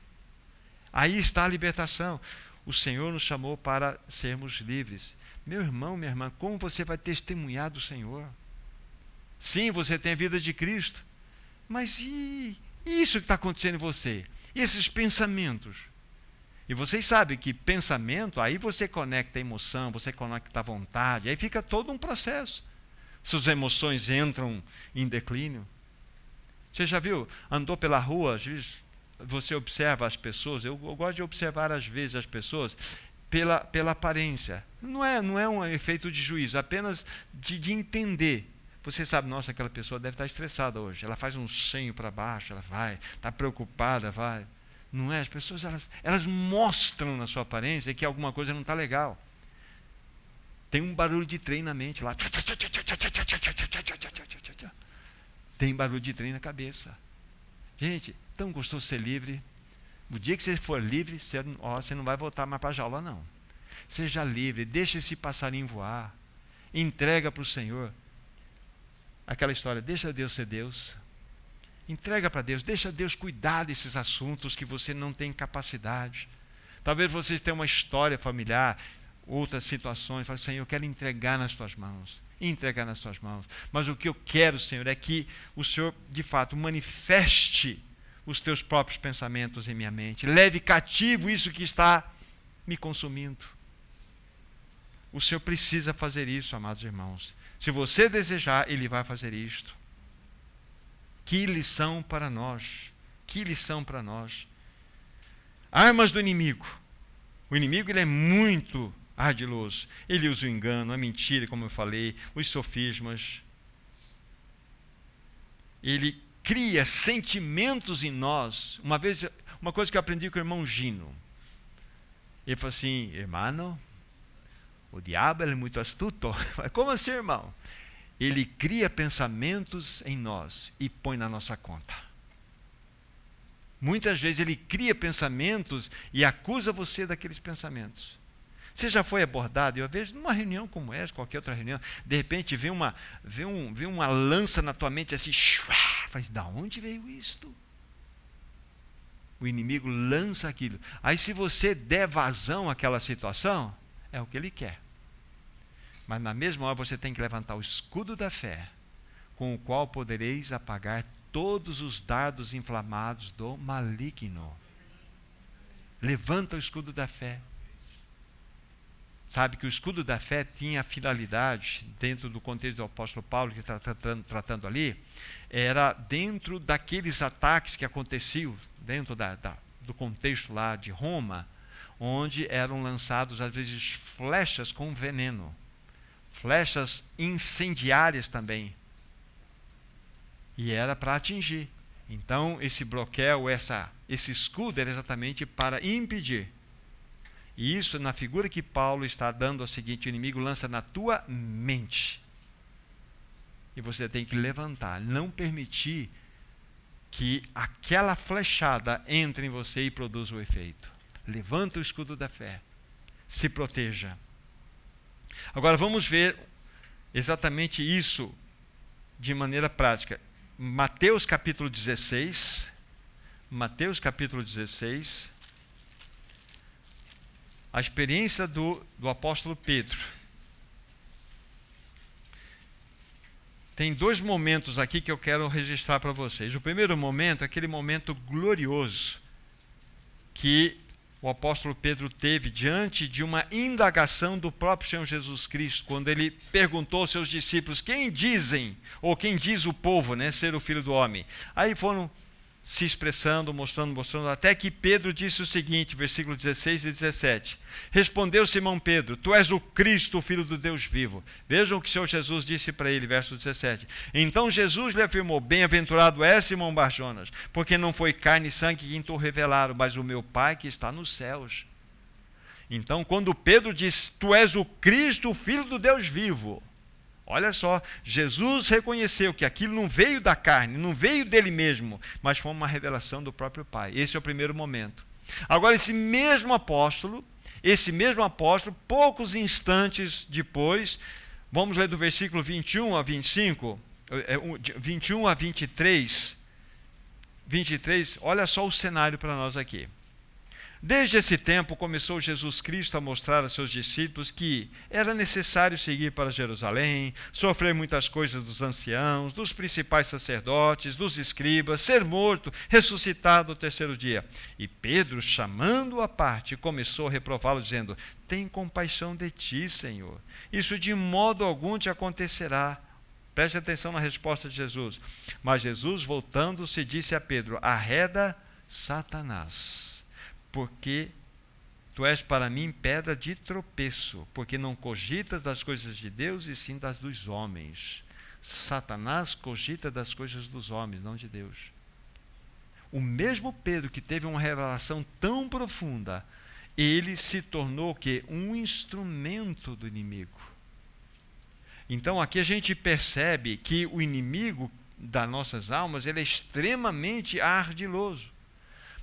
Aí está a libertação. O Senhor nos chamou para sermos livres. Meu irmão, minha irmã, como você vai testemunhar do Senhor? Sim, você tem a vida de Cristo, mas e isso que está acontecendo em você? Esses pensamentos? E vocês sabem que pensamento, aí você conecta a emoção, você conecta a vontade, aí fica todo um processo. Suas emoções entram em declínio. Você já viu? Andou pela rua, às vezes você observa as pessoas, eu, eu gosto de observar às vezes as pessoas, pela, pela aparência. Não é, não é um efeito de juízo, apenas de, de entender. Você sabe, nossa, aquela pessoa deve estar estressada hoje. Ela faz um senho para baixo, ela vai, está preocupada, vai. Não é? As pessoas elas, elas mostram na sua aparência que alguma coisa não está legal. Tem um barulho de trem na mente lá. Tem barulho de trem na cabeça. Gente, tão gostoso ser livre. O dia que você for livre, você, ó, você não vai voltar mais para a jaula, não. Seja livre, deixe esse passarinho voar. Entrega para o Senhor. Aquela história, deixa Deus ser Deus. Entrega para Deus, deixa Deus cuidar desses assuntos que você não tem capacidade. Talvez vocês tenham uma história familiar, outras situações. Fala, Senhor, eu quero entregar nas tuas mãos. Entregar nas tuas mãos. Mas o que eu quero, Senhor, é que o Senhor, de fato, manifeste os teus próprios pensamentos em minha mente. Leve cativo isso que está me consumindo. O Senhor precisa fazer isso, amados irmãos. Se você desejar, Ele vai fazer isto. Que lição para nós. Que lição para nós. Armas do inimigo. O inimigo ele é muito ardiloso. Ele usa o engano, a mentira, como eu falei, os sofismas. Ele cria sentimentos em nós. Uma vez, uma coisa que eu aprendi com o irmão Gino. Ele falou assim, irmão, o diabo é muito astuto. (laughs) Como assim, irmão? Ele cria pensamentos em nós e põe na nossa conta. Muitas vezes ele cria pensamentos e acusa você daqueles pensamentos. Você já foi abordado? Eu vejo numa reunião como essa, qualquer outra reunião, de repente vem uma, vem um, vem uma lança na tua mente assim, faz, da onde veio isto? O inimigo lança aquilo. Aí se você der vazão àquela situação, é o que ele quer. Mas na mesma hora você tem que levantar o escudo da fé, com o qual podereis apagar todos os dardos inflamados do maligno. Levanta o escudo da fé. Sabe que o escudo da fé tinha a finalidade, dentro do contexto do apóstolo Paulo, que está tratando, tratando ali, era dentro daqueles ataques que aconteciam, dentro da, da, do contexto lá de Roma, onde eram lançados, às vezes, flechas com veneno, flechas incendiárias também. E era para atingir. Então, esse broquel, essa, esse escudo era exatamente para impedir e isso, na figura que Paulo está dando ao seguinte: o inimigo lança na tua mente. E você tem que levantar, não permitir que aquela flechada entre em você e produza o efeito. Levanta o escudo da fé. Se proteja. Agora vamos ver exatamente isso de maneira prática. Mateus capítulo 16. Mateus capítulo 16 a experiência do, do apóstolo Pedro. Tem dois momentos aqui que eu quero registrar para vocês. O primeiro momento é aquele momento glorioso que o apóstolo Pedro teve diante de uma indagação do próprio Senhor Jesus Cristo, quando ele perguntou aos seus discípulos: Quem dizem, ou quem diz o povo, né, ser o filho do homem? Aí foram se expressando, mostrando, mostrando, até que Pedro disse o seguinte, versículo 16 e 17. Respondeu Simão Pedro: Tu és o Cristo, o filho do Deus vivo. Vejam o que o Senhor Jesus disse para ele, verso 17. Então Jesus lhe afirmou: Bem-aventurado é Simão Barjonas, porque não foi carne e sangue quem tu revelaram, mas o meu Pai que está nos céus. Então, quando Pedro diz: Tu és o Cristo, o filho do Deus vivo. Olha só, Jesus reconheceu que aquilo não veio da carne, não veio dele mesmo, mas foi uma revelação do próprio Pai. Esse é o primeiro momento. Agora, esse mesmo apóstolo, esse mesmo apóstolo, poucos instantes depois, vamos ler do versículo 21 a 25, 21 é, a 23. 23, olha só o cenário para nós aqui. Desde esse tempo começou Jesus Cristo a mostrar a seus discípulos que era necessário seguir para Jerusalém, sofrer muitas coisas dos anciãos, dos principais sacerdotes, dos escribas, ser morto, ressuscitado no terceiro dia. E Pedro, chamando-o à parte, começou a reprová-lo, dizendo: Tem compaixão de ti, Senhor. Isso de modo algum te acontecerá. Preste atenção na resposta de Jesus. Mas Jesus, voltando-se, disse a Pedro: Arreda Satanás porque tu és para mim pedra de tropeço, porque não cogitas das coisas de Deus e sim das dos homens. Satanás cogita das coisas dos homens, não de Deus. O mesmo Pedro que teve uma revelação tão profunda, ele se tornou que um instrumento do inimigo. Então aqui a gente percebe que o inimigo das nossas almas ele é extremamente ardiloso.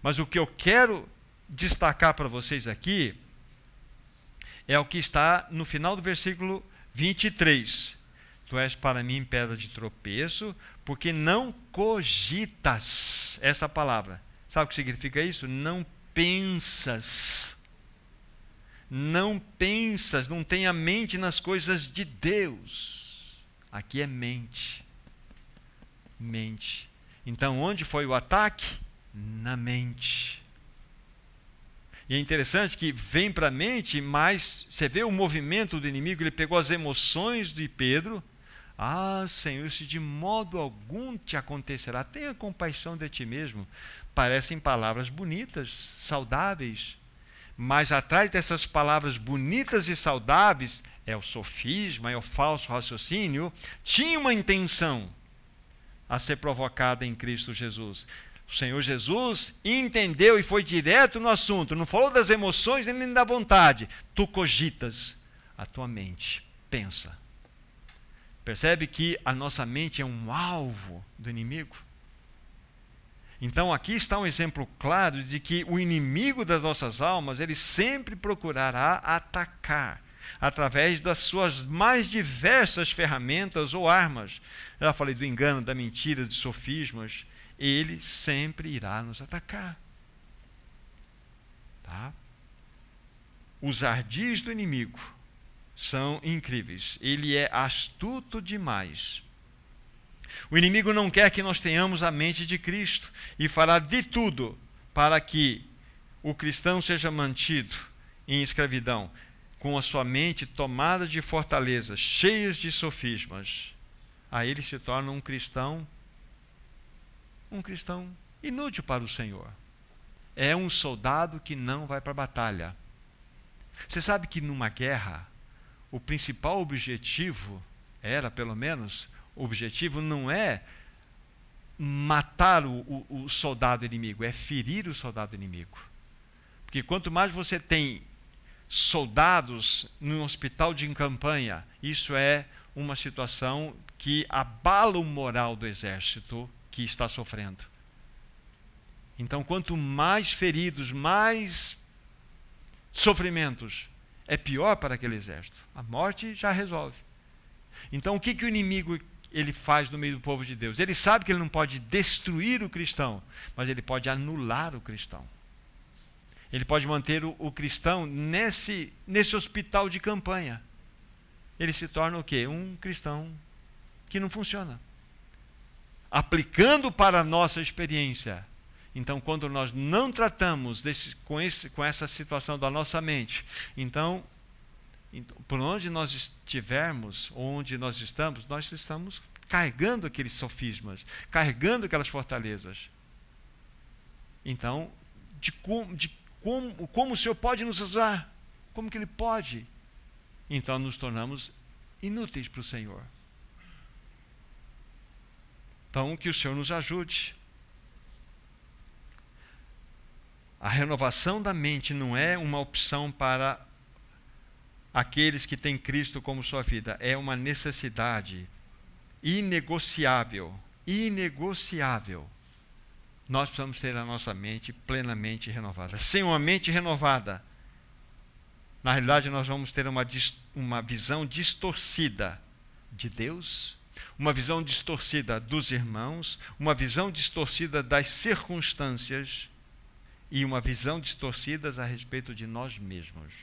Mas o que eu quero destacar para vocês aqui é o que está no final do versículo 23. Tu és para mim pedra de tropeço, porque não cogitas essa palavra. Sabe o que significa isso? Não pensas. Não pensas, não tem a mente nas coisas de Deus. Aqui é mente. Mente. Então, onde foi o ataque? Na mente. E é interessante que vem para a mente, mas você vê o movimento do inimigo, ele pegou as emoções de Pedro. Ah, Senhor, se de modo algum te acontecerá, tenha compaixão de ti mesmo. Parecem palavras bonitas, saudáveis, mas atrás dessas palavras bonitas e saudáveis é o sofisma, é o falso raciocínio, tinha uma intenção a ser provocada em Cristo Jesus. O Senhor Jesus entendeu e foi direto no assunto, não falou das emoções nem da vontade. Tu cogitas, a tua mente pensa. Percebe que a nossa mente é um alvo do inimigo? Então aqui está um exemplo claro de que o inimigo das nossas almas, ele sempre procurará atacar através das suas mais diversas ferramentas ou armas. Já falei do engano, da mentira, de sofismas ele sempre irá nos atacar. Tá? Os ardis do inimigo são incríveis. Ele é astuto demais. O inimigo não quer que nós tenhamos a mente de Cristo e fará de tudo para que o cristão seja mantido em escravidão, com a sua mente tomada de fortalezas, cheias de sofismas. Aí ele se torna um cristão um cristão inútil para o Senhor. É um soldado que não vai para a batalha. Você sabe que numa guerra, o principal objetivo, era pelo menos, o objetivo não é matar o, o, o soldado inimigo, é ferir o soldado inimigo. Porque quanto mais você tem soldados no hospital de campanha, isso é uma situação que abala o moral do exército que está sofrendo. Então, quanto mais feridos, mais sofrimentos, é pior para aquele exército. A morte já resolve. Então, o que, que o inimigo ele faz no meio do povo de Deus? Ele sabe que ele não pode destruir o cristão, mas ele pode anular o cristão. Ele pode manter o, o cristão nesse, nesse hospital de campanha. Ele se torna o quê? Um cristão que não funciona aplicando para a nossa experiência. Então, quando nós não tratamos desse, com, esse, com essa situação da nossa mente, então, por onde nós estivermos, onde nós estamos, nós estamos carregando aqueles sofismas, carregando aquelas fortalezas. Então, de, de como, como o Senhor pode nos usar? Como que Ele pode? Então, nos tornamos inúteis para o Senhor. Então, que o Senhor nos ajude. A renovação da mente não é uma opção para aqueles que têm Cristo como sua vida, é uma necessidade inegociável. Inegociável. Nós precisamos ter a nossa mente plenamente renovada. Sem uma mente renovada, na realidade, nós vamos ter uma, uma visão distorcida de Deus uma visão distorcida dos irmãos, uma visão distorcida das circunstâncias e uma visão distorcida a respeito de nós mesmos.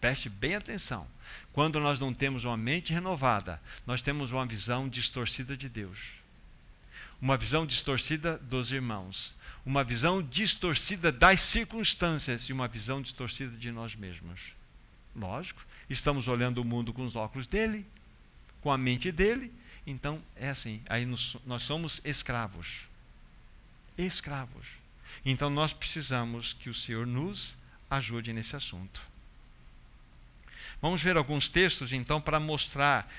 Preste bem atenção. Quando nós não temos uma mente renovada, nós temos uma visão distorcida de Deus. Uma visão distorcida dos irmãos. Uma visão distorcida das circunstâncias e uma visão distorcida de nós mesmos. Lógico, estamos olhando o mundo com os óculos dele, com a mente dele, então, é assim, aí nós, nós somos escravos. Escravos. Então, nós precisamos que o Senhor nos ajude nesse assunto. Vamos ver alguns textos, então, para mostrar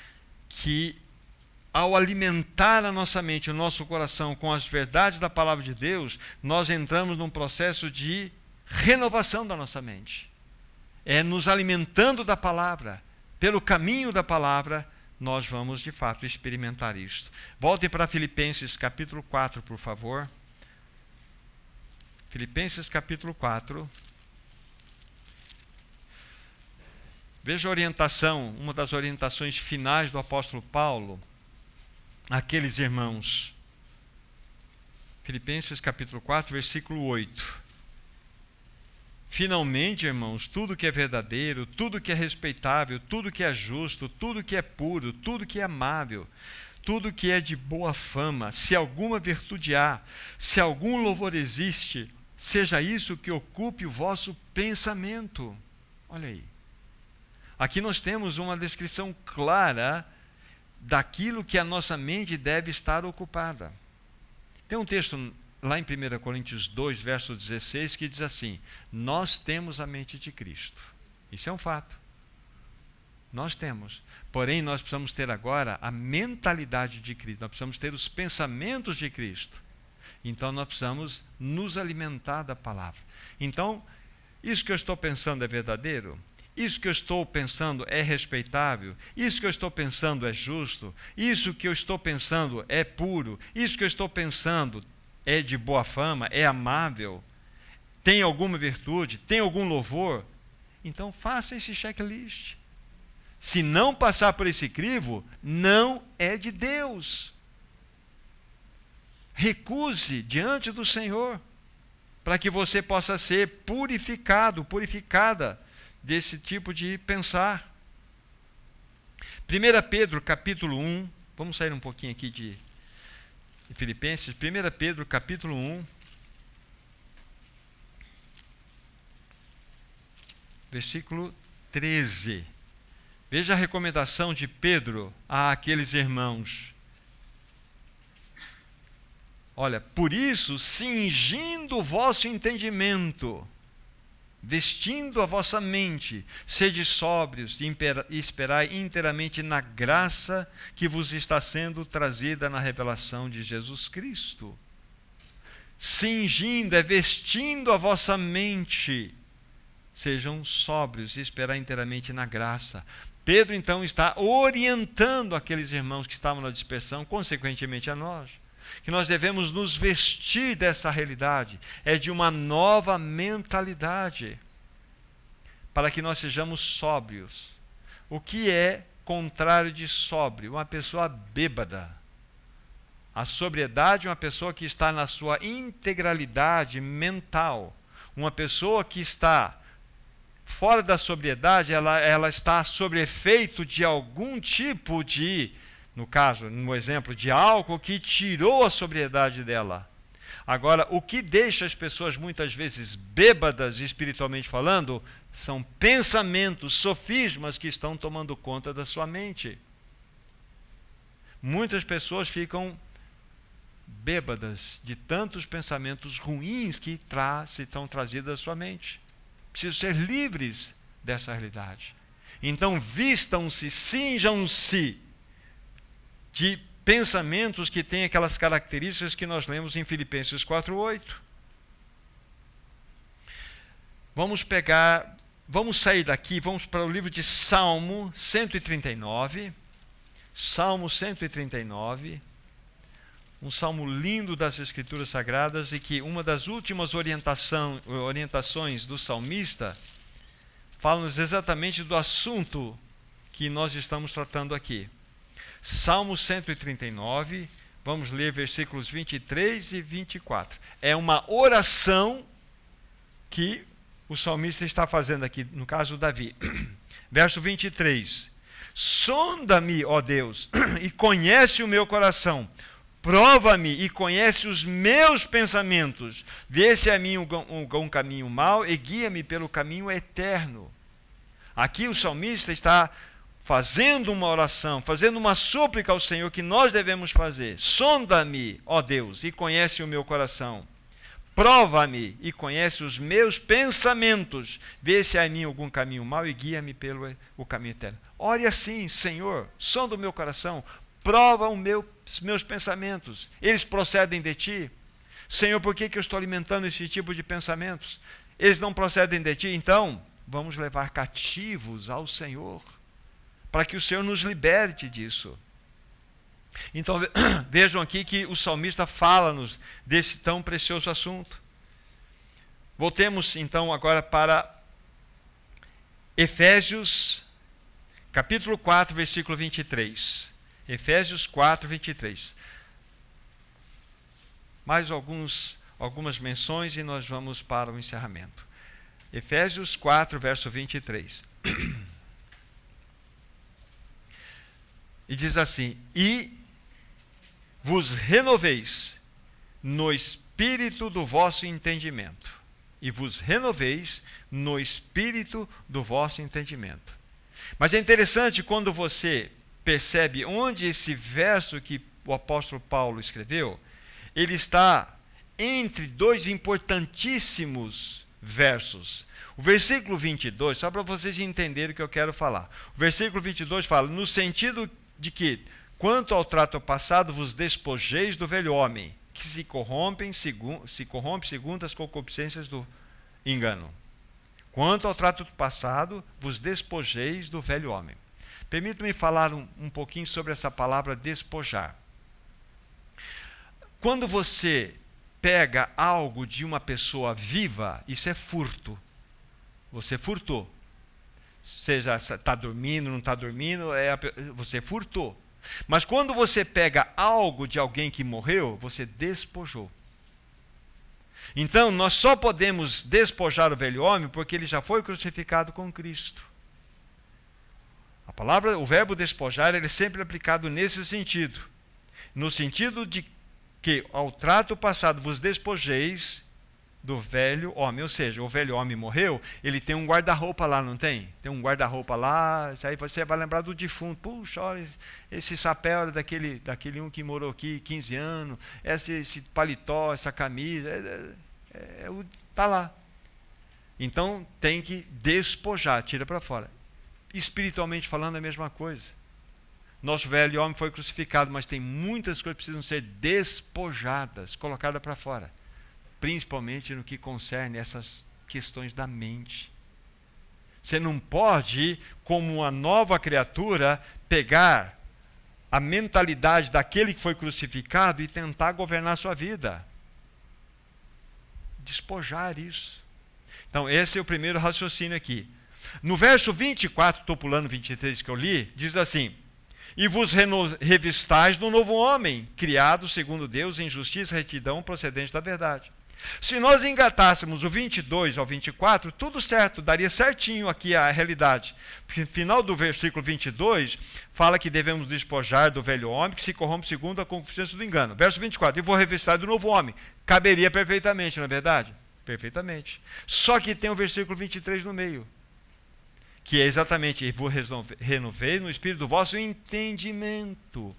que ao alimentar a nossa mente, o nosso coração com as verdades da palavra de Deus, nós entramos num processo de renovação da nossa mente. É nos alimentando da palavra, pelo caminho da palavra, nós vamos de fato experimentar isto. Voltem para Filipenses capítulo 4, por favor. Filipenses capítulo 4. Veja a orientação, uma das orientações finais do apóstolo Paulo àqueles irmãos. Filipenses capítulo 4, versículo 8. Finalmente, irmãos, tudo que é verdadeiro, tudo que é respeitável, tudo que é justo, tudo que é puro, tudo que é amável, tudo que é de boa fama, se alguma virtude há, se algum louvor existe, seja isso que ocupe o vosso pensamento. Olha aí. Aqui nós temos uma descrição clara daquilo que a nossa mente deve estar ocupada. Tem um texto lá em 1 Coríntios 2, verso 16, que diz assim: Nós temos a mente de Cristo. Isso é um fato. Nós temos. Porém, nós precisamos ter agora a mentalidade de Cristo, nós precisamos ter os pensamentos de Cristo. Então, nós precisamos nos alimentar da palavra. Então, isso que eu estou pensando é verdadeiro? Isso que eu estou pensando é respeitável? Isso que eu estou pensando é justo? Isso que eu estou pensando é puro? Isso que eu estou pensando é de boa fama? É amável? Tem alguma virtude? Tem algum louvor? Então faça esse checklist. Se não passar por esse crivo, não é de Deus. Recuse diante do Senhor, para que você possa ser purificado, purificada desse tipo de pensar. 1 Pedro capítulo 1, vamos sair um pouquinho aqui de, Filipenses, 1 Pedro capítulo 1, versículo 13. Veja a recomendação de Pedro àqueles irmãos. Olha, por isso, cingindo o vosso entendimento, vestindo a vossa mente, sede sóbrios e esperai inteiramente na graça que vos está sendo trazida na revelação de Jesus Cristo. Cingindo, é vestindo a vossa mente, sejam sóbrios e esperai inteiramente na graça. Pedro então está orientando aqueles irmãos que estavam na dispersão, consequentemente a nós que nós devemos nos vestir dessa realidade, é de uma nova mentalidade, para que nós sejamos sóbrios. O que é contrário de sóbrio? Uma pessoa bêbada. A sobriedade é uma pessoa que está na sua integralidade mental. Uma pessoa que está fora da sobriedade, ela, ela está sob efeito de algum tipo de no caso, no exemplo de álcool, que tirou a sobriedade dela. Agora, o que deixa as pessoas muitas vezes bêbadas, espiritualmente falando, são pensamentos, sofismas que estão tomando conta da sua mente. Muitas pessoas ficam bêbadas de tantos pensamentos ruins que tra estão trazidos à sua mente. Precisam ser livres dessa realidade. Então, vistam-se, cinjam-se de pensamentos que têm aquelas características que nós lemos em Filipenses 4:8. Vamos pegar, vamos sair daqui, vamos para o livro de Salmo 139. Salmo 139, um salmo lindo das Escrituras Sagradas e que uma das últimas orientações do salmista fala-nos exatamente do assunto que nós estamos tratando aqui. Salmo 139, vamos ler versículos 23 e 24. É uma oração que o salmista está fazendo aqui, no caso Davi. (clears throat) Verso 23. Sonda-me, ó Deus, (clears throat) e conhece o meu coração. Prova-me e conhece os meus pensamentos. Vê se a mim um, um, caminho mau e guia-me pelo caminho eterno. Aqui o salmista está fazendo uma oração, fazendo uma súplica ao Senhor que nós devemos fazer. Sonda-me, ó Deus, e conhece o meu coração. Prova-me e conhece os meus pensamentos. Vê se há em mim algum caminho mau e guia-me pelo o caminho eterno. Ore assim, Senhor, sonda o meu coração. Prova meu, os meus pensamentos. Eles procedem de ti. Senhor, por que, que eu estou alimentando esse tipo de pensamentos? Eles não procedem de ti. Então, vamos levar cativos ao Senhor, para que o Senhor nos liberte disso. Então (clears throat) vejam aqui que o salmista fala-nos desse tão precioso assunto. Voltemos então agora para Efésios, capítulo 4, versículo 23. Efésios 4, 23. Mais alguns, algumas menções e nós vamos para o encerramento. Efésios 4, verso 23. (clears throat) E diz assim: E vos renoveis no espírito do vosso entendimento. E vos renoveis no espírito do vosso entendimento. Mas é interessante quando você percebe onde esse verso que o apóstolo Paulo escreveu, ele está entre dois importantíssimos versos. O versículo 22, só para vocês entenderem o que eu quero falar. O versículo 22 fala: no sentido de que Quanto ao trato passado, vos despojeis do velho homem, que se, corrompem, se corrompe segundo as concupiscências do engano. Quanto ao trato passado, vos despojeis do velho homem. Permita-me falar um, um pouquinho sobre essa palavra despojar. Quando você pega algo de uma pessoa viva, isso é furto. Você furtou. Seja está dormindo, não está dormindo, é, você furtou. Mas quando você pega algo de alguém que morreu, você despojou. Então, nós só podemos despojar o velho homem porque ele já foi crucificado com Cristo. A palavra, o verbo despojar, ele é sempre aplicado nesse sentido. No sentido de que ao trato passado vos despojeis do velho homem. Ou seja, o velho homem morreu, ele tem um guarda-roupa lá, não tem? Tem um guarda-roupa lá, isso aí você vai lembrar do defunto. Puxa, olha, esse chapéu era daquele, daquele um que morou aqui 15 anos, esse, esse paletó, essa camisa, é, é, é, tá lá. Então tem que despojar, tira para fora. Espiritualmente falando, é a mesma coisa. Nosso velho homem foi crucificado, mas tem muitas coisas que precisam ser despojadas, colocadas para fora principalmente no que concerne essas questões da mente. Você não pode, como uma nova criatura, pegar a mentalidade daquele que foi crucificado e tentar governar a sua vida. Despojar isso. Então, esse é o primeiro raciocínio aqui. No verso 24, estou pulando 23 que eu li, diz assim: E vos revistais do novo homem, criado segundo Deus em justiça e retidão procedente da verdade. Se nós engatássemos o 22 ao 24, tudo certo, daria certinho aqui a realidade. Final do versículo 22, fala que devemos despojar do velho homem que se corrompe segundo a concupiscência do engano. Verso 24, e vou revestir do novo homem. Caberia perfeitamente, não é verdade? Perfeitamente. Só que tem o versículo 23 no meio, que é exatamente, e vou renover no espírito do vosso entendimento,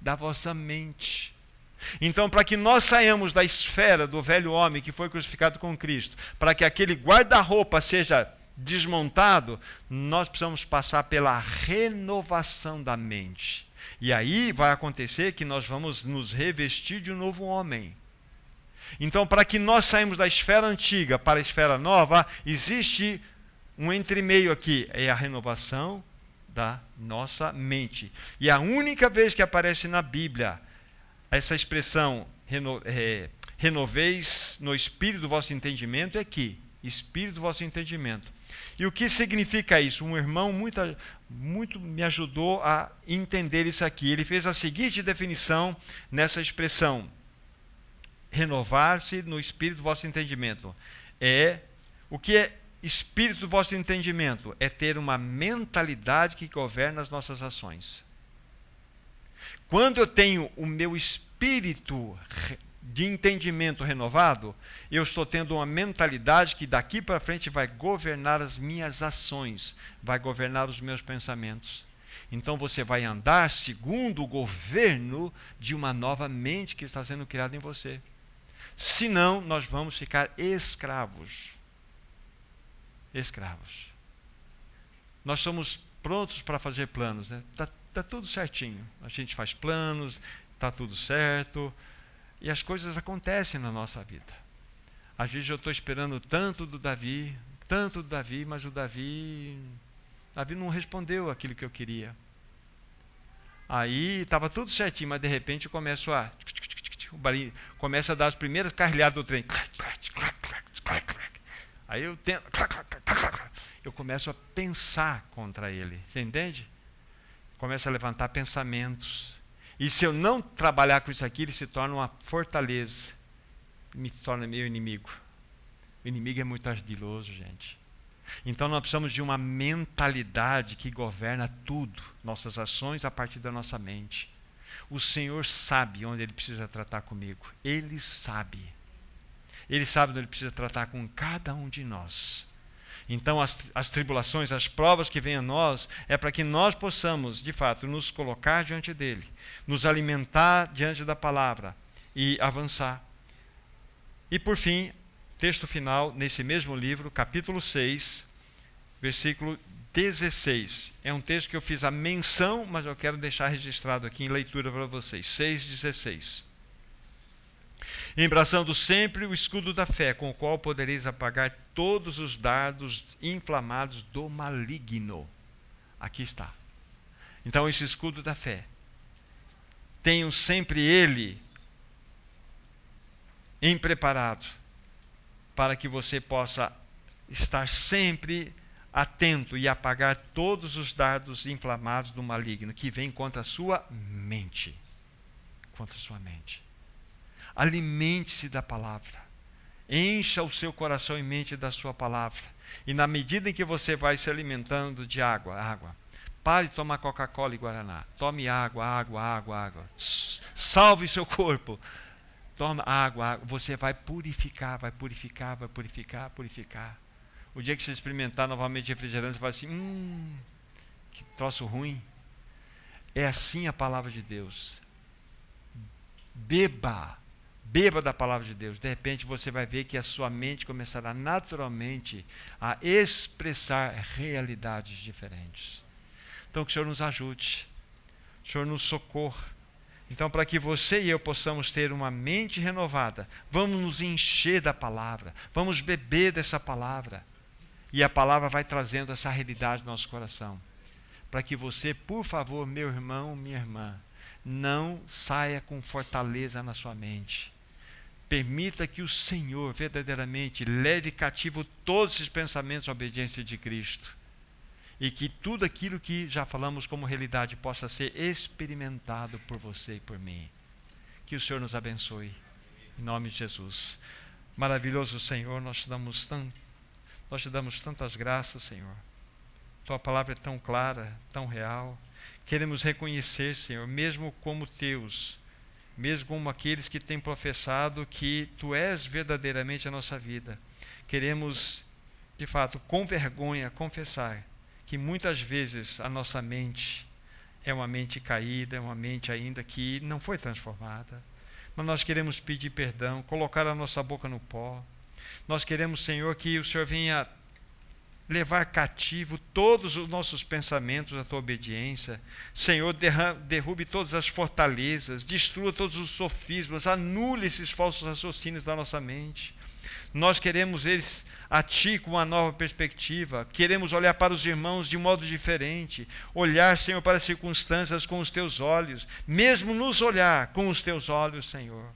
da vossa mente então, para que nós saiamos da esfera do velho homem que foi crucificado com Cristo, para que aquele guarda-roupa seja desmontado, nós precisamos passar pela renovação da mente. E aí vai acontecer que nós vamos nos revestir de um novo homem. Então, para que nós saímos da esfera antiga para a esfera nova, existe um entremeio aqui, é a renovação da nossa mente. E a única vez que aparece na Bíblia essa expressão reno, é, renoveis no espírito do vosso entendimento é que espírito do vosso entendimento. E o que significa isso? Um irmão muito, muito me ajudou a entender isso aqui. Ele fez a seguinte definição nessa expressão: renovar-se no espírito do vosso entendimento. É o que é espírito do vosso entendimento? É ter uma mentalidade que governa as nossas ações. Quando eu tenho o meu espírito de entendimento renovado, eu estou tendo uma mentalidade que daqui para frente vai governar as minhas ações, vai governar os meus pensamentos. Então você vai andar segundo o governo de uma nova mente que está sendo criada em você. Senão, nós vamos ficar escravos. Escravos. Nós somos prontos para fazer planos. Né? Tá tá tudo certinho. A gente faz planos, está tudo certo, e as coisas acontecem na nossa vida. Às vezes eu estou esperando tanto do Davi, tanto do Davi, mas o Davi, Davi não respondeu aquilo que eu queria. Aí estava tudo certinho, mas de repente eu começo a o barinho, começa a dar as primeiras carrilhadas do trem. Aí eu tento, eu começo a pensar contra ele, você entende? Começa a levantar pensamentos. E se eu não trabalhar com isso aqui, ele se torna uma fortaleza. Me torna meu inimigo. O inimigo é muito ardiloso, gente. Então nós precisamos de uma mentalidade que governa tudo, nossas ações a partir da nossa mente. O Senhor sabe onde Ele precisa tratar comigo. Ele sabe. Ele sabe onde Ele precisa tratar com cada um de nós. Então, as, as tribulações, as provas que vêm a nós, é para que nós possamos, de fato, nos colocar diante dele, nos alimentar diante da palavra e avançar. E, por fim, texto final, nesse mesmo livro, capítulo 6, versículo 16. É um texto que eu fiz a menção, mas eu quero deixar registrado aqui em leitura para vocês. 6,16 embraçando sempre o escudo da fé, com o qual podereis apagar todos os dardos inflamados do maligno. Aqui está. Então, esse escudo da fé. Tenham sempre ele em preparado, para que você possa estar sempre atento e apagar todos os dardos inflamados do maligno que vem contra a sua mente. Contra a sua mente. Alimente-se da palavra. Encha o seu coração e mente da sua palavra. E na medida em que você vai se alimentando de água, água, pare de tomar Coca-Cola e Guaraná. Tome água, água, água, água. Salve seu corpo. Toma água, água. Você vai purificar, vai purificar, vai purificar, purificar. O dia que você experimentar novamente refrigerante, você vai assim: hum, que troço ruim. É assim a palavra de Deus. Beba beba da palavra de Deus, de repente você vai ver que a sua mente começará naturalmente a expressar realidades diferentes. Então, que o Senhor nos ajude, o Senhor nos socorra. Então, para que você e eu possamos ter uma mente renovada, vamos nos encher da palavra, vamos beber dessa palavra. E a palavra vai trazendo essa realidade no nosso coração. Para que você, por favor, meu irmão, minha irmã, não saia com fortaleza na sua mente Permita que o Senhor verdadeiramente leve cativo todos esses pensamentos à obediência de Cristo. E que tudo aquilo que já falamos como realidade possa ser experimentado por você e por mim. Que o Senhor nos abençoe. Em nome de Jesus. Maravilhoso Senhor, nós te damos, tão, nós te damos tantas graças, Senhor. Tua palavra é tão clara, tão real. Queremos reconhecer, Senhor, mesmo como teus, mesmo como aqueles que têm professado que tu és verdadeiramente a nossa vida. Queremos, de fato, com vergonha, confessar que muitas vezes a nossa mente é uma mente caída, é uma mente ainda que não foi transformada. Mas nós queremos pedir perdão, colocar a nossa boca no pó. Nós queremos, Senhor, que o Senhor venha levar cativo todos os nossos pensamentos à tua obediência. Senhor, derrube todas as fortalezas, destrua todos os sofismas, anule esses falsos raciocínios da nossa mente. Nós queremos eles a Ti com uma nova perspectiva, queremos olhar para os irmãos de modo diferente, olhar, Senhor, para as circunstâncias com os Teus olhos, mesmo nos olhar com os Teus olhos, Senhor.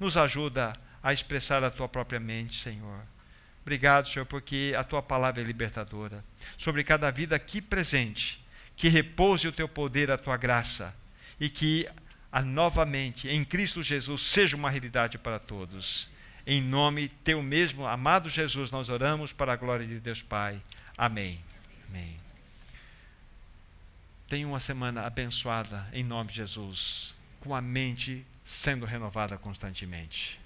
Nos ajuda a expressar a Tua própria mente, Senhor. Obrigado, Senhor, porque a tua palavra é libertadora. Sobre cada vida aqui presente, que repouse o teu poder, a tua graça, e que a, novamente, em Cristo Jesus, seja uma realidade para todos. Em nome teu mesmo, amado Jesus, nós oramos para a glória de Deus Pai. Amém. Amém. Tenha uma semana abençoada em nome de Jesus, com a mente sendo renovada constantemente.